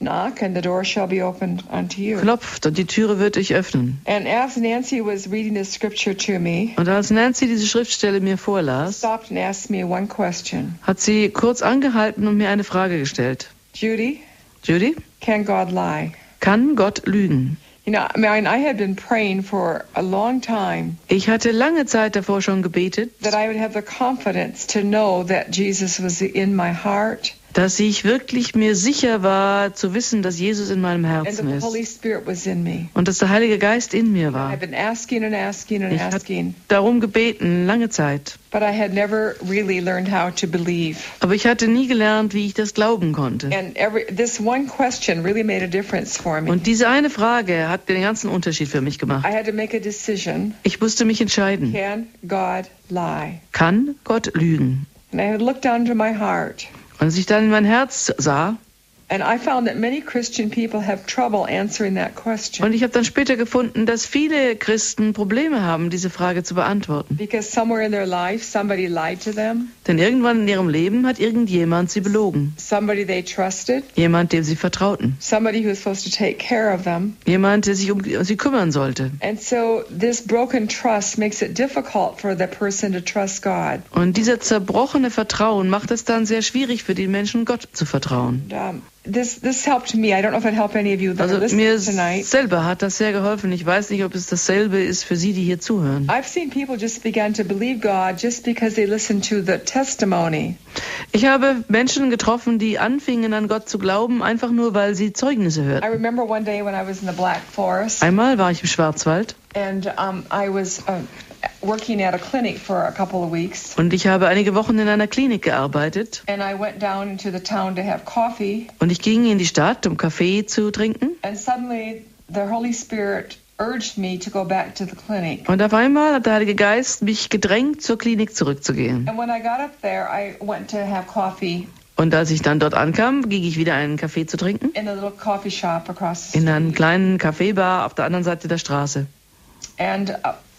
knock, and the door shall be opened unto you.
klopft und die Türe wird euch öffnen.
And as Nancy was reading this scripture to me,
Und als Nancy diese Schriftstelle mir vorlas,
stopped and asked me one question.
hat sie kurz angehalten und mir eine Frage gestellt.
Judy,
Judy,
can God lie?
kann Gott lügen?
You know, I mean, I had been praying for a long time
Ich hatte lange Zeit davor schon gebetet,
that I would have the confidence to know that Jesus was in my heart
dass ich wirklich mir sicher war zu wissen, dass Jesus in meinem Herzen ist und dass der Heilige Geist in mir war. Ich habe darum gebeten, lange Zeit. Aber ich hatte nie gelernt, wie ich das glauben konnte. Und diese eine Frage hat den ganzen Unterschied für mich gemacht. Ich musste mich entscheiden. Kann Gott lügen?
And I looked down to my heart.
Und als ich dann in mein Herz sah,
And I found that many Christian people have trouble answering that question
und ich habe dann später gefunden, dass viele Christen Probleme haben, diese Frage zu beantworten.
because somewhere in their life somebody lied to them,
Denn irgendwann in ihrem Leben hat irgendjemand sie belogen.
somebody they trusted,
Jemand, dem sie vertrauten.
somebody who was supposed to take care of them.
Jemand, der sich um sie kümmern sollte.
And so this broken trust makes it difficult for the person to trust God.
Und dieser zerbrochene Vertrauen macht es dann sehr schwierig für die Menschen, Gott zu vertrauen.
This this helped me. I don't know if it helped any of you that
Also mir
tonight.
selber hat das sehr geholfen. Ich weiß nicht, ob es dasselbe ist für Sie, die hier zuhören.
I've seen people just begin to believe God just because they listened to the testimony.
Ich habe Menschen getroffen, die anfingen an Gott zu glauben, einfach nur, weil sie Zeugnisse
I
hörten.
remember one day when I was in the Black Forest
Einmal war ich im Schwarzwald
and um, I was uh, working at a clinic for a couple of weeks.
und ich habe einige Wochen in einer Klinik gearbeitet
And I went down into the town to have coffee,
und ich ging in die Stadt, um Kaffee zu trinken.
and suddenly the Holy Spirit urged me to go back to the clinic.
Und auf einmal hat der Heilige Geist mich gedrängt, zur Klinik zurückzugehen.
And when I got up there, I went to have coffee
Und als ich dann dort ankam, ging ich wieder einen Kaffee zu trinken.
in
einem kleinen Kaffeebar auf der anderen Seite der Straße.
And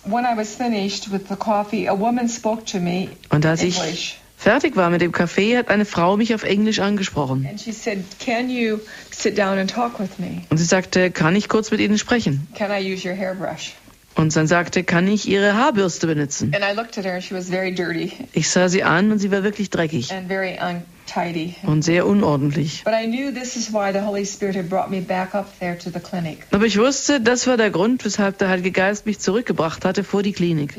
when I was finished with the coffee, a woman spoke to me
Und als ich fertig war mit dem Kaffee, hat eine Frau mich auf Englisch angesprochen.
And she said, Can you sit down and talk with me?
Und sie sagte, kann ich kurz mit Ihnen sprechen?
Can I use your hairbrush?
Und dann sagte, kann ich Ihre Haarbürste benutzen?
And I looked at her and she was very dirty
Ich sah sie an und sie war wirklich dreckig. Und sehr unordentlich. Aber ich wusste, das war der Grund, weshalb der Heilige Geist mich zurückgebracht hatte vor die Klinik.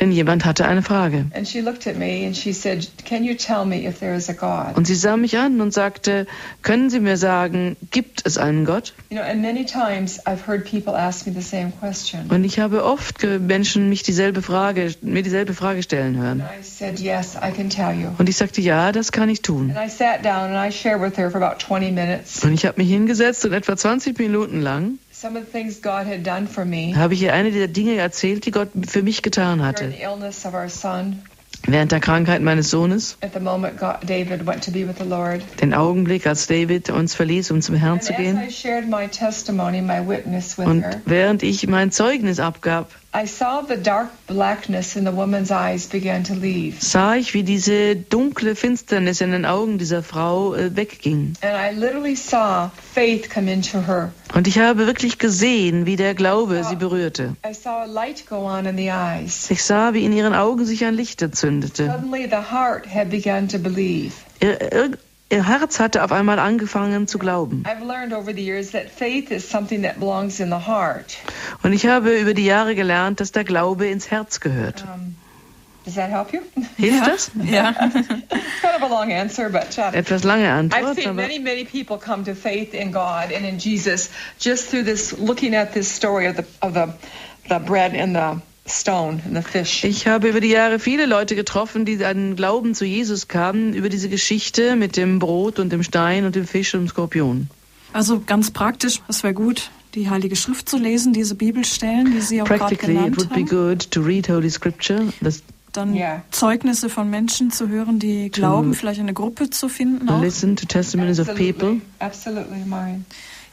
Denn jemand hatte eine Frage.
And she looked at me and she said, Can you tell me if there is a God?
Und sie sah mich an und sagte, können Sie mir sagen, gibt es einen Gott?
You know, and many times I've heard people ask me the same question.
Und ich habe oft Menschen mich dieselbe Frage, mir dieselbe Frage stellen hören. Und ich sagte, ja, das kann ich tun.
And I sat down and I shared with her for about 20 minutes
Und ich habe mich hingesetzt und etwa 20 Minuten lang habe ich ihr eine dieser Dinge erzählt, die Gott für mich getan hatte. während der Krankheit meines Sohnes, den Augenblick, als David uns verließ, um zum Herrn zu gehen. Und während ich mein Zeugnis abgab,
I saw the dark blackness in the woman's eyes begin to leave.
sah ich, wie diese dunkle Finsternis in den Augen dieser Frau äh, wegging.
And I literally saw faith come into her.
Und ich habe wirklich gesehen, wie der Glaube sie berührte. Ich sah, wie in ihren Augen sich ein Licht entzündete.
Suddenly
Ihr, Herz hatte auf einmal angefangen zu glauben.
I've.
Und ich habe über die Jahre gelernt, dass der Glaube ins Herz gehört.
Um, does that help you? [LAUGHS]
Hilft das? [LAUGHS]
Ja.
uh,
Etwas lange
I've
Antwort,
seen
aber
many, many people come to faith in God and in Jesus just through this, looking at this story of the of the the bread and the stone and the fish.
ich habe über die Jahre viele Leute getroffen, die an Glauben zu Jesus kamen, über diese Geschichte mit dem Brot und dem Stein und dem Fisch und dem Skorpion.
Also ganz praktisch, es wäre gut, die Heilige Schrift zu lesen, diese Bibelstellen, die Sie auch gerade
Practically, it
genannt
would be
haben.
good to read Holy Scripture. Das
Dann
Ja.
Zeugnisse von Menschen zu hören, die glauben, vielleicht eine Gruppe zu finden. Auch.
listen to testimonies of people.
Absolutely, Marion.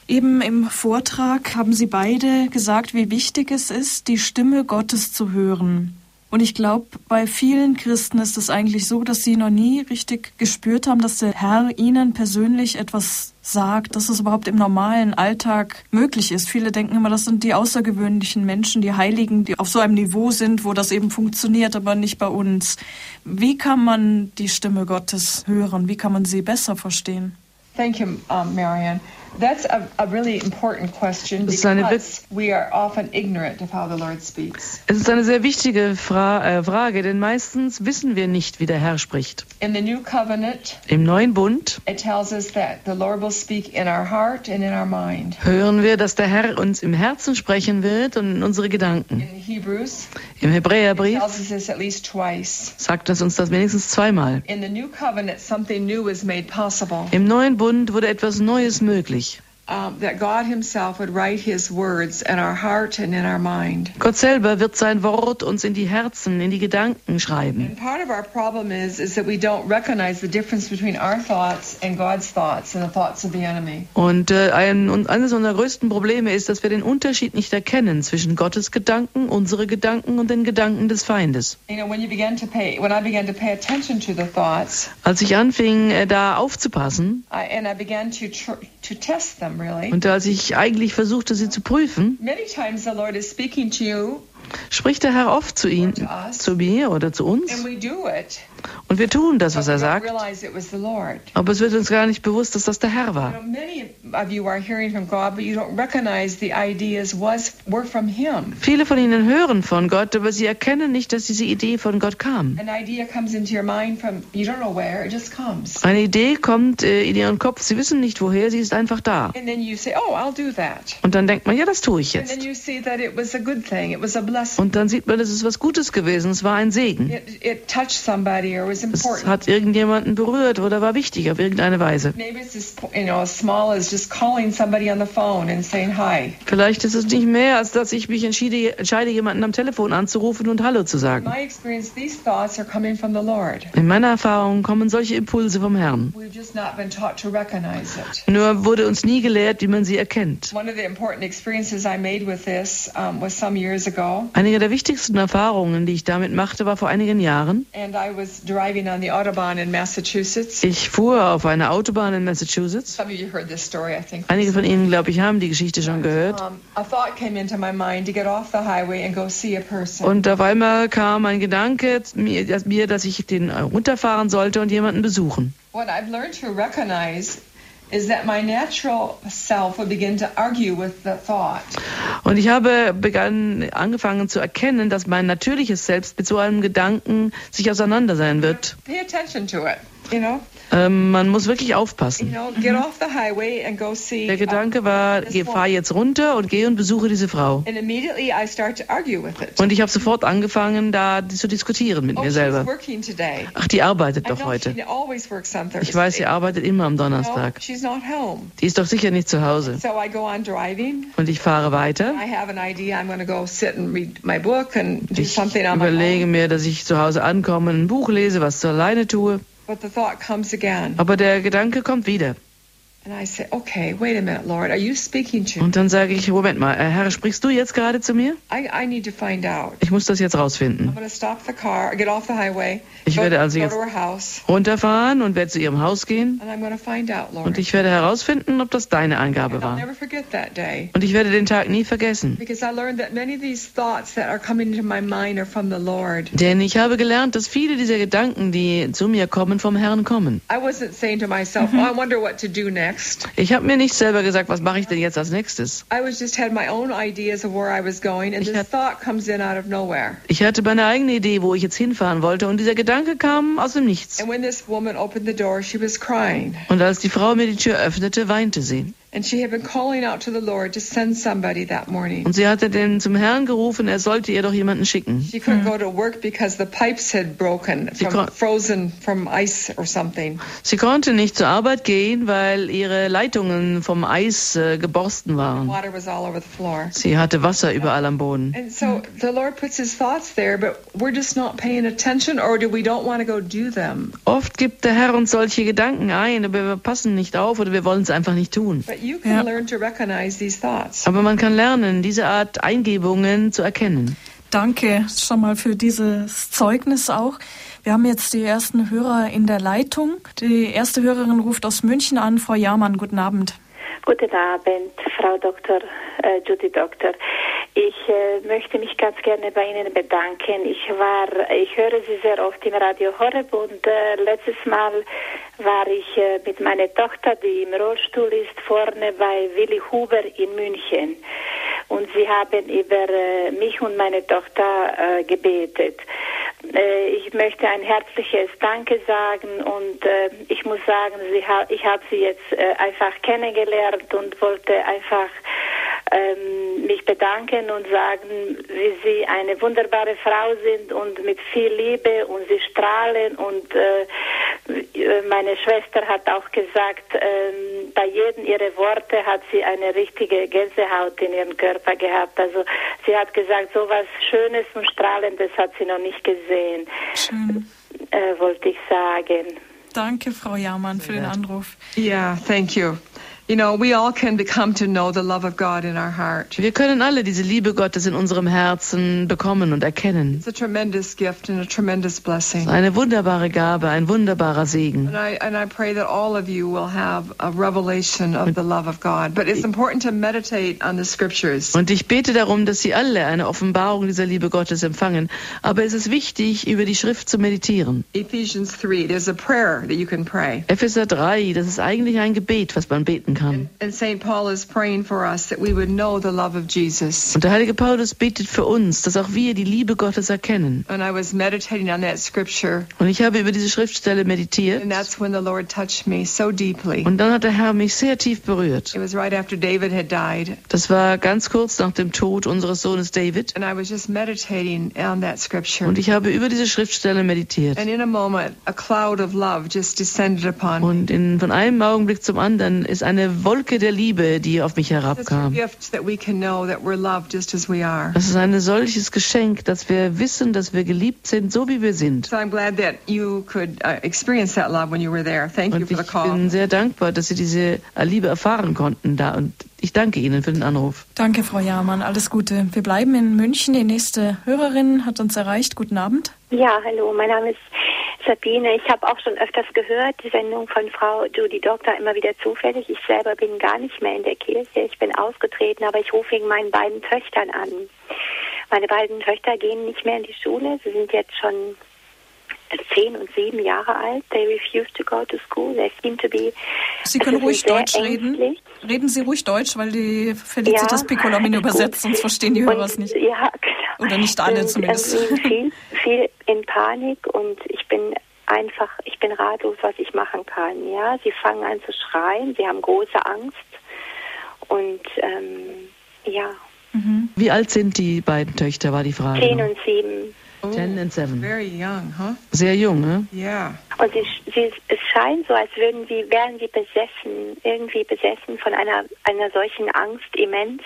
Eben im Vortrag haben Sie beide gesagt, wie wichtig es ist, die Stimme Gottes zu hören. Und ich glaube, bei vielen Christen ist es eigentlich so, dass sie noch nie richtig gespürt haben, dass der Herr ihnen persönlich etwas sagt, dass es überhaupt im normalen Alltag möglich ist. Viele denken immer, das sind die außergewöhnlichen Menschen, die Heiligen, die auf so einem Niveau sind, wo das eben funktioniert, aber nicht bei uns. Wie kann man die Stimme Gottes hören? Wie kann man sie besser verstehen?
Thank you, um, Marion. That's a, a really important question
Das ist eine
because we are often ignorant of how the Lord speaks.
Es ist eine sehr wichtige Fra äh, Frage, denn meistens wissen wir nicht, wie der Herr spricht.
In the new covenant,
Im neuen Bund
it tells us that the Lord will speak in our heart and in our mind.
hören wir, dass der Herr uns im Herzen sprechen wird und in unsere Gedanken.
In Hebrews,
Im
it
Hebräerbrief
tells us this at least twice.
sagt es uns das wenigstens zweimal.
In the new covenant, something new is made possible.
Im neuen Bund wurde etwas Neues möglich.
That God Himself would write His words in our heart and in our mind.
Gott selber wird sein Wort uns in die Herzen, in die Gedanken schreiben.
And part of our problem is is that we don't recognize the difference between our thoughts and God's thoughts and the thoughts of the enemy.
Und äh, ein, und eines unserer größten Probleme ist, dass wir den Unterschied nicht erkennen zwischen Gottes Gedanken, unsere Gedanken und den Gedanken des Feindes.
You know, when you begin to pay, when I began to pay attention to the thoughts,
Als ich anfing, äh, da aufzupassen
I, and I began to to test them.
Und als ich eigentlich versuchte, sie zu prüfen, Spricht der Herr oft zu
us,
zu mir oder zu uns und wir tun das, was er sagt, aber es wird uns gar nicht bewusst, dass das der Herr war. Viele von ihnen hören von Gott, aber sie erkennen nicht, dass diese Idee von Gott kam. Eine Idee kommt äh, in ihren Kopf, sie wissen nicht woher, sie ist einfach da.
"Oh, I'll do that."
Und dann denkt man, ja, das tue ich
And then
jetzt.
you see that it was a good thing. It was a blessing.
Und dann sieht man, es ist was Gutes gewesen, es war ein Segen. Es hat irgendjemanden berührt oder war wichtig auf irgendeine Weise. Vielleicht ist es nicht mehr, als dass ich mich entschiede, entscheide, jemanden am Telefon anzurufen und Hallo zu sagen. In meiner Erfahrung kommen solche Impulse vom Herrn. Nur wurde uns nie gelehrt, wie man sie erkennt.
One of the important experiences I made with this um, was some years ago,
Einige der wichtigsten Erfahrungen, die ich damit machte, war vor einigen Jahren. Ich fuhr auf einer Autobahn in Massachusetts. Einige von Ihnen, glaube ich, haben die Geschichte schon gehört. Und auf einmal kam ein Gedanke mir, dass- mir, dass ich den äh, runterfahren sollte und jemanden besuchen.
What I've learned to recognize is that my natural self would begin to argue with the thought.
Und ich habe begann, angefangen zu erkennen, dass mein natürliches Selbst mit so einem Gedanken sich auseinandersein wird.
Pay attention to it. You know,
Ähm, man muss wirklich
you
aufpassen.
know, get off the highway and go see.
Der Gedanke war,
this
geh, fahr jetzt runter und geh und besuche diese Frau. Und ich habe sofort angefangen, da zu diskutieren mit
oh,
mir selber. Ach, die arbeitet doch heute. Ich weiß, sie arbeitet immer am Donnerstag.
she's not home.
Die ist doch sicher nicht zu Hause.
So I go on driving.
Und ich fahre weiter.
I have an idea. I'm going to go sit and read my book and do
Ich überlege mir, dass ich zu Hause ankomme, ein Buch lese, was zu alleine tue.
But the thought comes again.
Aber der Gedanke kommt wieder. Und dann sage ich, Moment mal, äh, Herr, sprichst du jetzt gerade zu mir?
I, I need to find out.
Ich muss das jetzt rausfinden.
going to stop the car, get off the highway,
Ich werde also jetzt runterfahren und werde zu ihrem Haus gehen.
and I'm going to find out, Lord.
Und ich werde herausfinden, ob das deine Angabe war.
never forget that day.
Und ich werde den Tag nie vergessen.
Because I learned that many of these thoughts that are coming into my mind are from the Lord.
Denn ich habe gelernt, dass viele dieser Gedanken, die zu mir kommen, vom Herrn kommen.
I wasn't saying to myself, oh, I wonder what to do next.
Ich habe mir nicht selber gesagt, was mache ich denn jetzt als nächstes?
I was just had my own ideas of where I was going, and
Ich
this thought comes in out of nowhere.
Ich hatte meine eigene Idee, wo ich jetzt hinfahren wollte, und dieser Gedanke kam aus dem Nichts.
And when this woman opened the door, she was crying.
Und als die Frau mir die Tür öffnete, weinte sie.
And she had been calling out to the Lord to send somebody that morning.
Und sie hatte den zum Herrn gerufen, er sollte ihr doch jemanden schicken.
She couldn't go to work because the pipes had broken
Sie
from
kon-
frozen from ice or something.
Sie konnte nicht zur Arbeit gehen, weil ihre Leitungen vom Eis äh, geborsten waren.
Water was all over the floor.
Sie hatte Wasser überall am Boden.
And so the Lord puts his thoughts there, but we're just not paying attention or do we don't want to go do them.
Oft gibt der Herr uns solche Gedanken ein, aber wir passen nicht auf oder wir wollen es einfach nicht tun.
But
Ja.
learn to recognize these thoughts.
Aber man kann lernen, diese Art Eingebungen zu erkennen.
Danke schon mal für dieses Zeugnis auch. Wir haben jetzt die ersten Hörer in der Leitung. Die erste Hörerin ruft aus München an. Frau Jahrmann, guten Abend.
Guten Abend, Frau Dr. Äh, Judy Doktor. Ich äh, möchte mich ganz gerne bei Ihnen bedanken. Ich war, ich höre Sie sehr oft im Radio Horeb und äh, letztes Mal war ich äh, mit meiner Tochter, die im Rollstuhl ist, vorne bei Willi Huber in München. Und Sie haben über äh, mich und meine Tochter äh, gebetet. Äh, ich möchte ein herzliches Danke sagen und äh, ich muss sagen, ich habe Sie jetzt äh, einfach kennengelernt und wollte einfach ähm, mich bedanken und sagen, wie Sie eine wunderbare Frau sind und mit viel Liebe und Sie strahlen und äh, meine Schwester hat auch gesagt, ähm, bei jedem ihrer Worte hat sie eine richtige Gänsehaut in ihrem Körper gehabt. Also sie hat gesagt, so was Schönes und Strahlendes hat sie noch nicht gesehen,
Schön.
äh, wollte ich sagen.
Danke, Frau Jahrmann, für den Anruf.
Yeah, thank you. You know, we all can become to know the love of God in our heart.
Wir können alle diese Liebe Gottes in unserem Herzen bekommen und erkennen.
It's a tremendous gift and a tremendous blessing.
Eine wunderbare Gabe, ein wunderbarer Segen.
And I, and I pray that all of you will have a revelation of the love of God. But it's important to meditate on the scriptures.
Und ich bete darum, dass Sie alle eine Offenbarung dieser Liebe Gottes empfangen. Aber es ist wichtig, über die Schrift zu meditieren.
Ephesians 3, there's a prayer that you can pray.
Epheser 3, das ist eigentlich ein Gebet, was man beten kann. Und der heilige Paulus betet für uns, dass auch wir die Liebe Gottes erkennen.
And I was meditating on that scripture,
Und ich habe über diese Schriftstelle meditiert.
and that's when the Lord touched me so deeply.
Und dann hat der Herr mich sehr tief berührt.
It was right after David had died,
Das war ganz kurz nach dem Tod unseres Sohnes David.
and I was just meditating on that scripture.
Und ich habe über diese Schriftstelle meditiert.
And in a moment, a cloud of love just descended upon me.
Und in, von einem Augenblick zum anderen ist eine Wolke der Liebe, die auf mich herabkam. Das ist ein solches Geschenk, dass wir wissen, dass wir geliebt sind, so wie wir sind.
So could uh,
Und ich bin sehr dankbar, dass Sie diese Liebe erfahren konnten da. Und ich danke Ihnen für den Anruf.
Danke, Frau Jahrmann. Alles Gute. Wir bleiben in München. Die nächste Hörerin hat uns erreicht. Guten Abend.
Ja, hallo, mein Name ist Sabine. Ich habe auch schon öfters gehört, die Sendung von Frau Judy Doktor immer wieder zufällig. Ich selber bin gar nicht mehr in der Kirche. Ich bin ausgetreten, aber ich rufe wegen meinen beiden Töchtern an. Meine beiden Töchter gehen nicht mehr in die Schule. Sie sind jetzt schon zehn und sieben Jahre alt. They refuse to go to school. They seem to be.
Sie können ruhig Deutsch
ängstlich.
Reden Sie ruhig Deutsch, weil die Felicitas
Ja,
Piccolomini [LAUGHS] übersetzt, sonst verstehen die Hörer es nicht.
Ja, genau.
Oder nicht alle
Und,
zumindest.
ähm, [LAUGHS] viel, viel in Panik und ich bin einfach, ich bin ratlos, was ich machen kann. Ja, sie fangen an zu schreien, sie haben große Angst und ähm, ja.
Mhm. Wie alt sind die beiden Töchter, war die Frage.
Zehn und sieben.
Oh, Ten and seven.
Very young, huh?
Sehr jung, ne?
Yeah.
Und sie, sie, es scheint so, als würden sie, wären sie besessen, irgendwie besessen von einer, einer solchen Angst immens.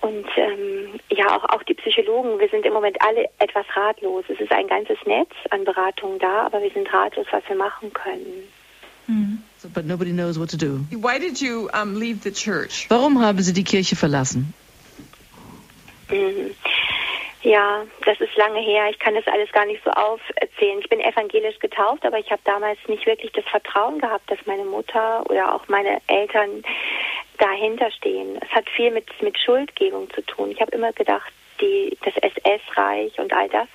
Und ähm, ja, auch, auch die Psychologen, wir sind im Moment alle etwas ratlos. Es ist ein ganzes Netz an Beratungen da, aber wir sind ratlos, was wir machen können.
Mhm. So, but nobody knows what to do.
Why did you um, leave the church?
Warum haben Sie die Kirche verlassen?
Mhm. Ja, das ist lange her. Ich kann das alles gar nicht so aufzählen. Ich bin evangelisch getauft, aber ich habe damals nicht wirklich das Vertrauen gehabt, dass meine Mutter oder auch meine Eltern dahinter stehen. Es hat viel mit, mit Schuldgebung zu tun. Ich habe immer gedacht, die, das SS-Reich und all das,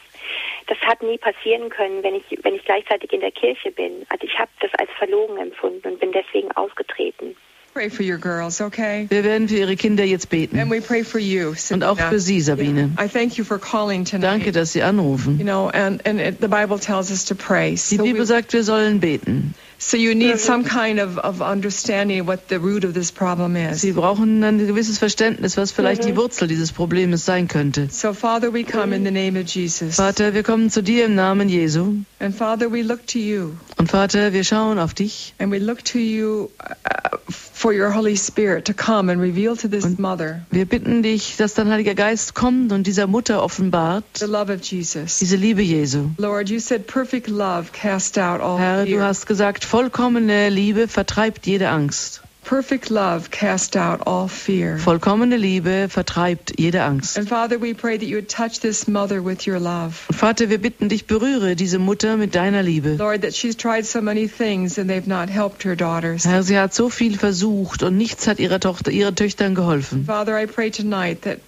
das hat nie passieren können, wenn ich, wenn ich gleichzeitig in der Kirche bin. Also ich habe das als verlogen empfunden und bin deswegen ausgetreten.
Pray for your girls, okay?
Wir werden für Ihre Kinder jetzt beten.
And we pray for you,
Und auch für Sie, Sabine.
I thank you for calling tonight.
Danke, dass Sie anrufen.
You know, and, and it, the Bible tells us to pray.
Die
So,
Bibel
we,
sagt, wir sollen beten.
So you need some kind of, of understanding what the root of this problem is.
Sie brauchen ein gewisses Verständnis, was vielleicht die Wurzel dieses Problems sein könnte.
So, Father, we come in the name of Jesus.
Vater, wir kommen zu dir im Namen Jesu.
And Father, we look to you.
Und Vater, wir schauen auf dich
And we look to you uh, for your Holy Spirit to come and reveal to this mother
Wir bitten dich, dass dein Heiliger Geist kommt und dieser Mutter offenbart
the love of Jesus.
diese Liebe Jesu.
Lord, you said perfect love cast out all
Herr, du
fear.
hast gesagt, vollkommene Liebe vertreibt jede Angst.
Perfect love cast out all fear.
Vollkommene Liebe vertreibt jede Angst.
And Father, we pray that you would touch this mother with your love.
Und Vater, wir bitten dich, berühre diese Mutter mit deiner Liebe.
Lord, that she's tried so many things and they've not helped her daughters.
Herr, sie hat so viel versucht und nichts hat ihrer Tochter, ihren Töchtern geholfen.
Father, I pray tonight that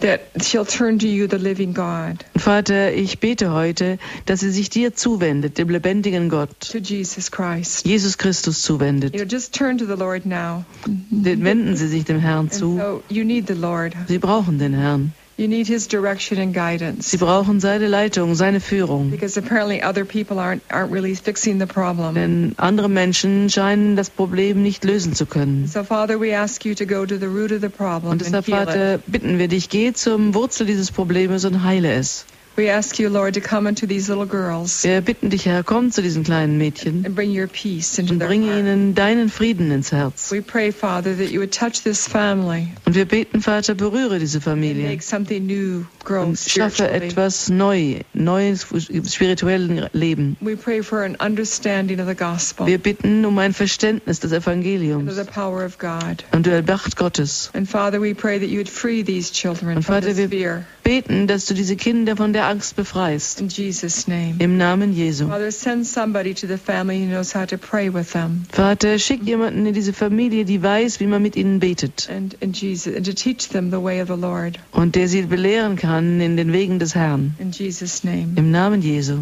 that she'll turn to you, the living God,
Vater, ich bete heute, dass sie sich dir zuwendet, dem lebendigen Gott,
to Jesus Christ.
Jesus Christus
You know,
zuwendet.
just turn to the Lord now.
Den wenden sie sich dem Herrn
And
zu.
so you need the Lord.
Sie brauchen den Herrn.
You need his direction and guidance.
Sie brauchen seine Leitung, seine Führung.
Because apparently other people aren't aren't really fixing the problem.
Denn andere Menschen scheinen das Problem nicht lösen zu können.
So Father, we ask you to go to the root of the problem
Und
and
deshalb. Vater, bitten wir dich, geh zum Wurzel dieses Problems und heile es.
We ask you, Lord, to come into these little girls
Wir bitten dich, Herr, komm zu diesen kleinen Mädchen
and bring your peace into
und bringe ihnen deinen Frieden ins Herz.
We pray, Father, that you would touch this family
Und wir beten, Vater, berühre diese
and
Familie
make something new grow
und schaffe etwas neu, neues spirituellen Leben.
We pray for an understanding of the gospel
Wir bitten um ein Verständnis des
and
Evangeliums
the power of God.
und der Macht Gottes.
And Father, we pray that you would free these children
Und
from
Vater,
this
wir
fear.
Beten, dass du diese Kinder von der Angst befreist.
In Jesus' name.
Im Namen Jesu.
Father, send somebody to the family who knows how to pray with them.
Vater, schick jemanden in diese Familie, die weiß, wie man mit ihnen betet
And, and Jesus and to teach them the way of the Lord.
und der sie belehren kann in den Wegen des Herrn.
In Jesus' name.
Im Namen Jesu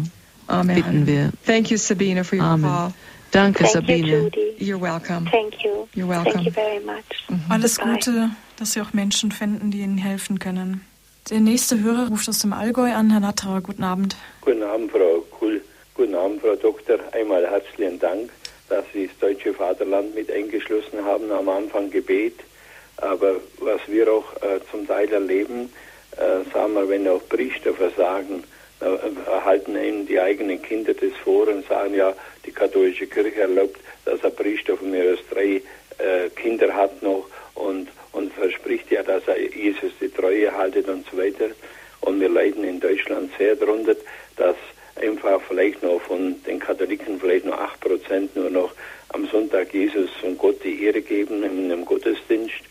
Amen.
bitten wir.
Thank you, Sabina, for your
Amen.
call.
Danke,
Thank you,
Sabine.
Judy.
You're welcome.
Thank you.
You're
Thank
welcome.
you very much.
Alles
Goodbye.
Gute, dass Sie auch Menschen finden, die Ihnen helfen können. Der nächste Hörer ruft aus dem Allgäu an. Herr Natterer, guten Abend.
Guten Abend, Frau Kuhl. Guten Abend, Frau Doktor. Einmal herzlichen Dank, dass Sie das deutsche Vaterland mit eingeschlossen haben am Anfang Gebet. Aber was wir auch äh, zum Teil erleben, äh, sagen wir, wenn auch Priester versagen, äh, erhalten ihnen die eigenen Kinder das vor und sagen, ja, die katholische Kirche erlaubt, dass ein Priester von mir aus drei äh, Kinder hat noch und, und verspricht ja, dass er Jesus die Treue haltet und so weiter. Und wir leiden in Deutschland sehr darunter, dass einfach vielleicht noch von den Katholiken vielleicht noch 8% nur noch am Sonntag Jesus und Gott die Ehre geben in einem Gottesdienst.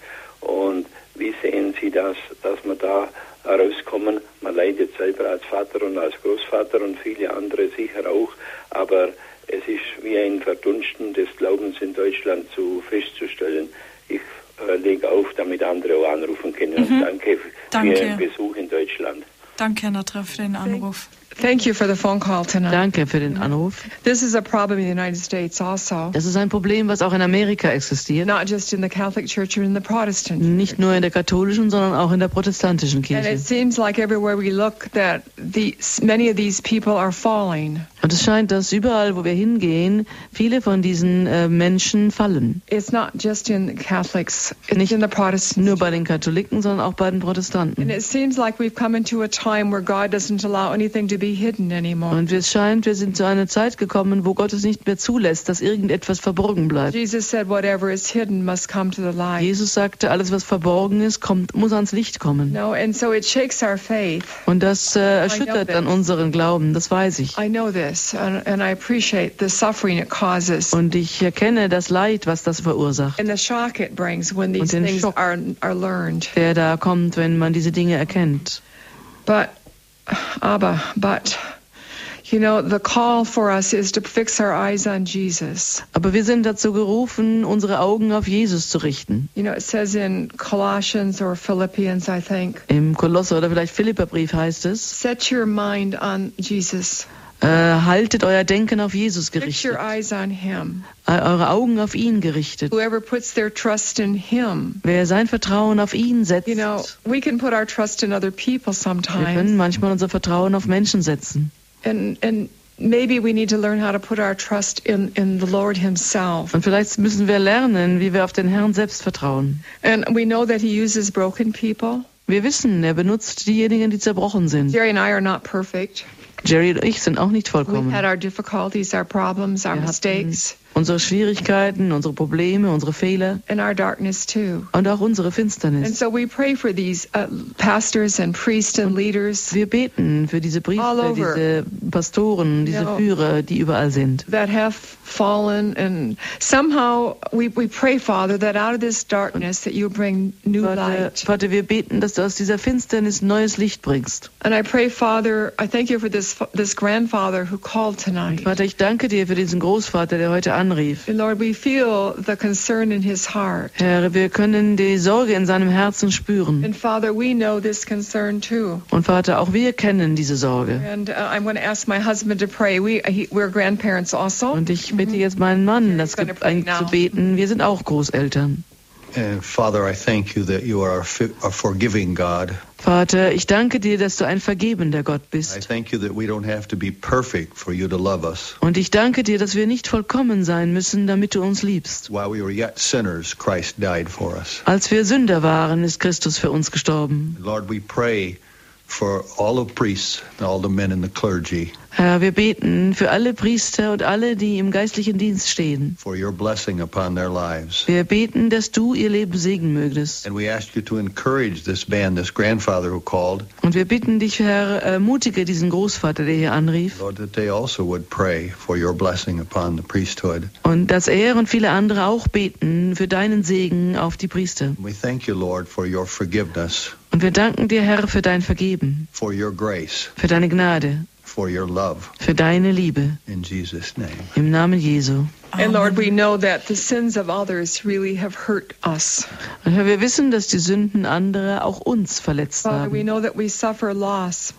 Und wie sehen Sie das, dass wir da herauskommen? Man leidet selber als Vater und als Großvater und viele andere sicher auch, aber es ist wie ein Verdunsten des Glaubens in Deutschland zu festzustellen. Ich äh, lege auf, damit andere auch anrufen können. Und danke,
Danke.
für Ihren Besuch in Deutschland.
Danke, Herr Natterer, für den Anruf.
Thank you for the phone call tonight.
Danke für den Anruf.
This is a problem in the United States also,
Das ist ein Problem, was auch in Amerika existiert.
not just in the Catholic Church or in the Protestant.
Nicht nur in der katholischen, sondern auch in der protestantischen
And
Kirche.
it seems like everywhere we look that the, many of these people are falling.
Und es scheint, dass überall, wo wir hingehen, viele von diesen äh, Menschen fallen.
It's not just in Catholics, it's
Nicht
in the Protestants.
Nur bei den Katholiken, sondern auch bei den
And
Protestanten.
it seems like we've come into a time where God doesn't allow anything to.
Und es scheint, wir sind zu einer Zeit gekommen, wo Gott es nicht mehr zulässt, dass irgendetwas verborgen bleibt.
Jesus said, whatever is hidden must come to the light.
Jesus sagte, alles was verborgen ist, kommt, muss ans Licht kommen.
No, and so it shakes our faith.
Und das äh, erschüttert dann unseren Glauben, das weiß ich.
I know this, and, and I appreciate the suffering it causes
Und ich erkenne das Leid, was das verursacht,
and the shock it brings when these
den
things
Schock.
are, are learned.
der da kommt, wenn man diese Dinge erkennt.
But, Abba, but, you know, the call for us is to fix our eyes on Jesus.
Aber wir sind dazu gerufen, unsere Augen auf Jesus zu richten.
You know, it says in Colossians or Philippians, I think,
Im Kolosser oder vielleicht Philipperbrief heißt es,
set your mind on Jesus.
Äh, haltet euer Denken auf Jesus gerichtet,
your eyes on Him.
äh, eure Augen auf ihn gerichtet.
Whoever puts their trust in Him.
Wer sein Vertrauen auf ihn setzt,
You know, we can put our trust in other people
wir können
sometimes.
manchmal unser Vertrauen auf Menschen setzen.
And, and maybe we need to learn how to put our trust in, in the Lord Himself.
Und vielleicht müssen wir lernen, wie wir auf den Herrn selbst vertrauen.
And we know that He uses broken people.
Wir wissen, er benutzt diejenigen, die zerbrochen sind.
Jerry and I are not perfect.
Jerry und ich sind auch nicht
We've had our difficulties, our problems, our
Wir hatten
mistakes,
unsere Schwierigkeiten, unsere Probleme, unsere Fehler
and our darkness too.
und auch unsere
And
Finsternis.
so we pray for these uh, pastors and priests and leaders
Wir beten für diese Priester, diese Pastoren, diese
Ja.
Führer, die überall sind.
that have fallen and somehow we, we pray father that out of this darkness that you bring new
Vater,
light
Vater, wir beten, dass du aus dieser Finsternis neues Licht bringst.
and i pray father i thank you for this this grandfather who called tonight
Vater, ich danke dir für diesen Großvater, der heute anrief.
and lord we feel the concern in his heart
Herr, wir können die Sorge in seinem Herzen spüren.
and father we know this concern too
Und Vater, auch wir kennen diese Sorge.
and uh, i'm going to ask my husband to pray we he, we're grandparents also
Und ich bitte jetzt meinen Mann, das zu beten. Wir sind auch Großeltern.
God.
Vater, ich danke dir, dass du ein vergebender Gott bist. Und ich danke dir, dass wir nicht vollkommen sein müssen, damit du uns liebst.
While we were yet sinners, Christ died for us.
Als wir Sünder waren, ist Christus für uns gestorben.
Lord, we pray for all the priests and all the men in the clergy
Herr, wir beten für alle Priester und alle, die im geistlichen Dienst stehen.
for your blessing upon their lives.
Wir beten, dass du ihr Leben segnen mögest.
And we ask you to encourage this man, this grandfather who called,
Und wir bitten dich, Herr, ermutige diesen Großvater, der hier anrief.
Lord, that they also would pray for your blessing upon the priesthood.
Und dass er und viele andere auch beten für deinen Segen auf die Priester.
We thank you, Lord, for your forgiveness,
Und wir danken dir, Herr, für dein Vergeben,
for your grace,
für deine Gnade,
for your love.
für deine Liebe.
In Jesus' name.
Im Namen Jesu.
and lord we know that the sins of others really have hurt us
Und Herr, wir wissen, dass die Sünden anderer auch uns verletzt
father we
haben.
know that we suffer loss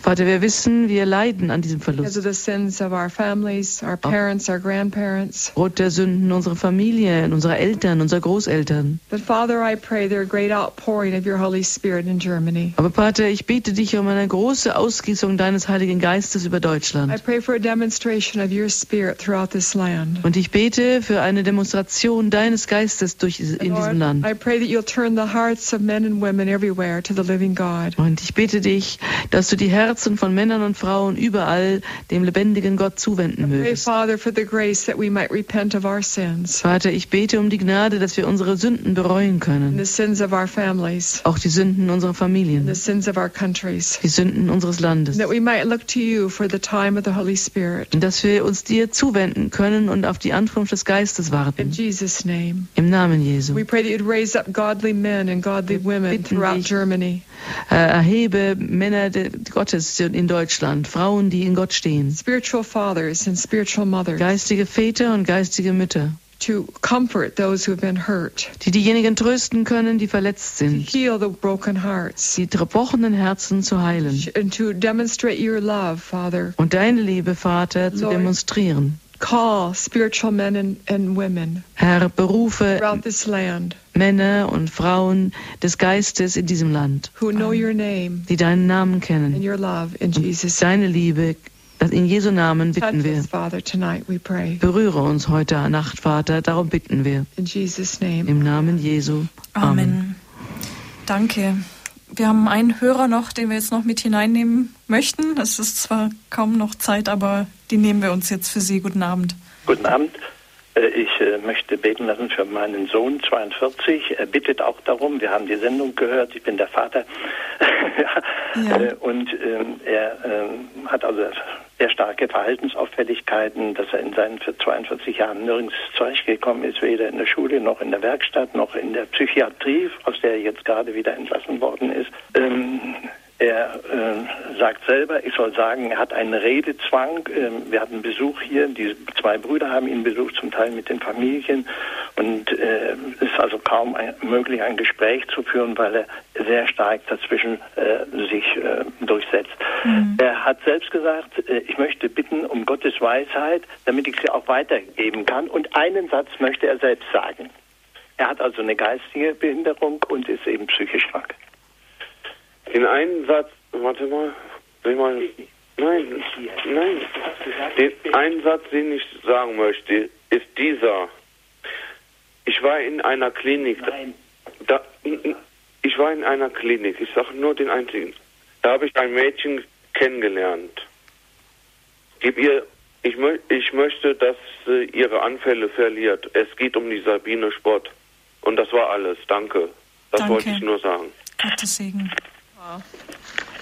Vater, wir wissen, wir leiden an diesem Verlust.
the sins of our families our parents our grandparents
Rot der Sünden unserer Familie, unserer Eltern, unserer Großeltern.
But Father, I pray there a great outpouring of your Holy Spirit in Germany.
Aber Vater, ich biete dich um eine große Ausgießung deines Heiligen Geistes über
I
Deutschland.
pray for a demonstration of your Spirit throughout this land.
Und ich bete für eine Demonstration deines Geistes durch, in diesem
Lord,
Land.
I pray that you'll turn the hearts of men and women everywhere to the living God.
Und ich bitte dich, dass du die Herzen von Männern und Frauen überall dem lebendigen Gott zuwenden mögest. Vater, ich bete um die Gnade, dass wir unsere Sünden bereuen können.
the sins of our families
Auch die Sünden unserer Familien,
the sins of our countries.
die Sünden unseres Landes. Dass wir uns dir zuwenden können und auf die Ankunft des Geistes
In
warten.
Jesus' name.
Im Namen Jesu.
We pray that you'd raise up godly men and godly women throughout. Germany.
Äh, erhebe Männer Gottes in Deutschland, Frauen, die in Gott stehen.
Spiritual fathers and spiritual mothers.
Geistige Väter und geistige Mütter.
to comfort those who have been hurt,
die diejenigen trösten können, die verletzt
to
sind,
heal the broken hearts,
die zerbrochenen Herzen zu heilen
and to demonstrate your love, Father.
und deine Liebe, Vater, zu
Lord.
demonstrieren.
Call spiritual men and, and women
Herr, berufe
throughout this land
Männer und Frauen des Geistes in diesem Land,
who know your name
die deinen Namen
and
kennen.
your love in Jesus.
Deine Liebe, das in Jesu Namen
Touch
bitten wir.
us, Father, tonight, we pray.
Berühre uns heute Nacht, Vater, darum bitten wir.
In Jesus' name.
Im Namen Jesu. Amen.
Amen. Danke. Wir haben einen Hörer noch, den wir jetzt noch mit hineinnehmen möchten. Es ist zwar kaum noch Zeit, aber die nehmen wir uns jetzt für Sie. Guten Abend.
Guten Abend. Äh, Ich äh, möchte beten lassen für meinen Sohn, 42. Er bittet auch darum. Wir haben die Sendung gehört. Ich bin der Vater. [LAUGHS]
Ja.
Äh, Und ähm, er ähm, hat also sehr starke Verhaltensauffälligkeiten, dass er in seinen 42 Jahren nirgends zurechtgekommen ist, weder in der Schule noch in der Werkstatt noch in der Psychiatrie, aus der er jetzt gerade wieder entlassen worden ist. Er äh, sagt selber, ich soll sagen, er hat einen Redezwang. Ähm, wir hatten Besuch hier, die zwei Brüder haben ihn besucht, zum Teil mit den Familien. Und äh, es ist also kaum ein, möglich, ein Gespräch zu führen, weil er sehr stark dazwischen äh, sich äh, durchsetzt. Er hat selbst gesagt, äh, ich möchte bitten um Gottes Weisheit, damit ich sie auch weitergeben kann. Und einen Satz möchte er selbst sagen. Er hat also eine geistige Behinderung und ist eben psychisch krank.
Den einen Satz, warte mal, soll ich mal, nein, nein, den einen Satz, den ich sagen möchte, ist dieser. Ich war in einer Klinik, da, ich war in einer Klinik, ich sage nur den einzigen. Da habe ich ein Mädchen kennengelernt. Gib ihr, ich, mö ich möchte, dass sie ihre Anfälle verliert. Es geht um die Sabine Spott. Und das war alles. Danke. Das
Danke.
wollte ich nur sagen.
Gottes Segen. Aww.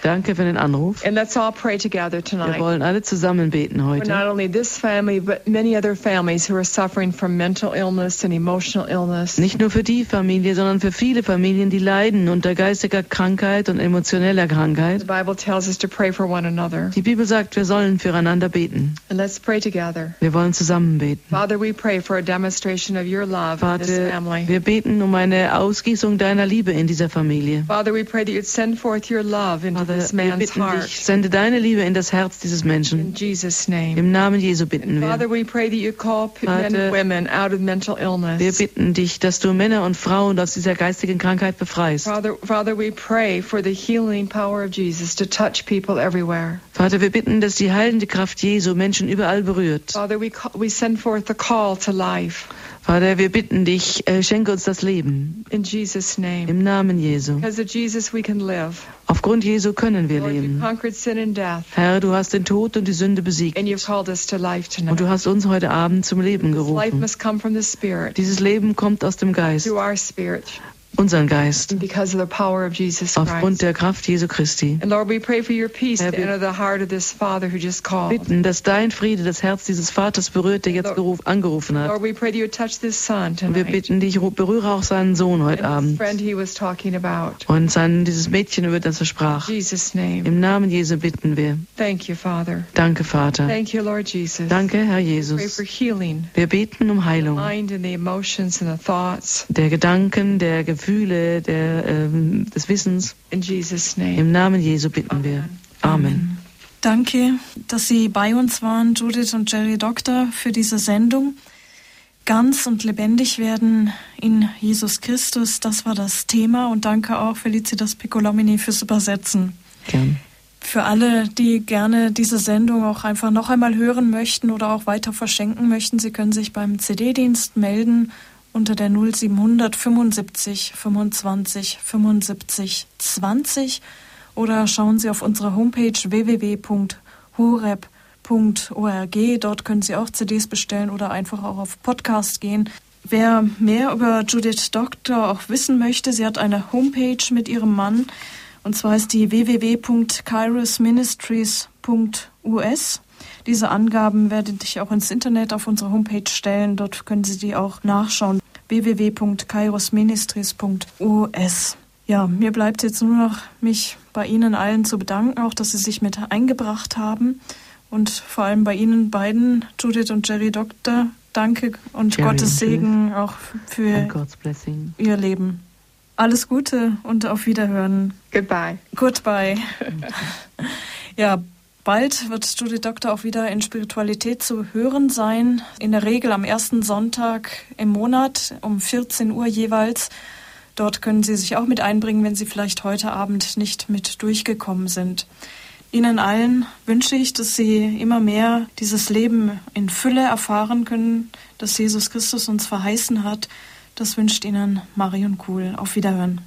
Danke für den Anruf.
And let's all pray together
Wir wollen alle zusammen beten heute.
not only this family, but many other families who are suffering from mental illness and emotional illness.
Nicht nur für die Familie, sondern für viele Familien, die leiden unter geistiger Krankheit und emotioneller
The
Krankheit.
Bible tells us to pray for one another.
Die Bibel sagt, wir sollen füreinander beten.
And let's pray together.
Wir wollen zusammen beten.
Father, we pray for a demonstration of your love in this
Vater,
family.
wir beten um eine Ausgießung deiner Liebe in dieser Familie.
Father, we pray that you'd send forth your love into
Vater, wir bitten dich, sende deine Liebe in das Herz dieses Menschen. Im Namen Jesu bitten wir.
Father, we pray that you call p- men
Vater,
and women out of mental
Wir
illness.
bitten dich, dass du Männer und Frauen aus dieser geistigen Krankheit befreist. Vater, wir bitten, dass die heilende Kraft Jesu Menschen überall berührt.
Call, we send forth the call to life
Vater, wir bitten dich, äh, schenke uns das Leben.
in Jesus' name.
Im Namen Jesu.
Because of Jesus, we can live.
Aufgrund Jesu können wir
Lord, you
leben.
conquered sin and death,
Herr, du hast den Tod und die Sünde besiegt.
and you've called us to life
Und du hast uns heute Abend zum Leben
This life
gerufen.
must come from the Spirit,
Dieses Leben kommt aus dem Geist,
through our spirit,
unseren Geist, aufgrund der Kraft Jesu Christi. Herr, wir-. Bitten, dass dein Friede das Herz dieses Vaters berührt, der jetzt geruf, angerufen hat. Und wir bitten dich, berühre auch seinen Sohn heute Abend und sein, dieses Mädchen, über das er sprach. Im Namen Jesu bitten wir.
Thank you, Father.
Danke, Vater.
Thank you, Lord Jesus.
Danke, Herr Jesus. Wir beten um Heilung der Gedanken, der Gefühle, der, ähm, des Wissens.
In Jesus' name.
Im Namen Jesu bitten wir. Amen.
Danke, dass Sie bei uns waren, Judith und Jerry Doctor, für diese Sendung. Ganz und lebendig werden in Jesus Christus, das war das Thema. Und danke auch Felicitas Piccolomini fürs Übersetzen.
Gern.
Für alle, die gerne diese Sendung auch einfach noch einmal hören möchten oder auch weiter verschenken möchten, Sie können sich beim CD-Dienst melden unter der 0700 75 25 75 20 oder schauen Sie auf unserer Homepage www.horeb.org. Dort können Sie auch CDs bestellen oder einfach auch auf Podcast gehen. Wer mehr über Judith Doctor auch wissen möchte, sie hat eine Homepage mit ihrem Mann und zwar ist die www.kairosministries.us. Diese Angaben werde ich auch ins Internet auf unsere Homepage stellen. Dort können Sie die auch nachschauen. www.kairosministries.us. Ja, mir bleibt jetzt nur noch, mich bei Ihnen allen zu bedanken, auch dass Sie sich mit eingebracht haben. Und vor allem bei Ihnen beiden, Judith und Jerry Doctor, Danke und
Jerry
Gottes
und
Segen auch für. Ihr Leben. Alles Gute und auf Wiederhören.
Goodbye.
Goodbye. [LAUGHS] ja, bald wird Studio Doktor auch wieder in Spiritualität zu hören sein. In der Regel am ersten Sonntag im Monat um 14 Uhr jeweils. Dort können Sie sich auch mit einbringen, wenn Sie vielleicht heute Abend nicht mit durchgekommen sind. Ihnen allen wünsche ich, dass Sie immer mehr dieses Leben in Fülle erfahren können, das Jesus Christus uns verheißen hat. Das wünscht Ihnen Marion Kuhl. Auf Wiederhören.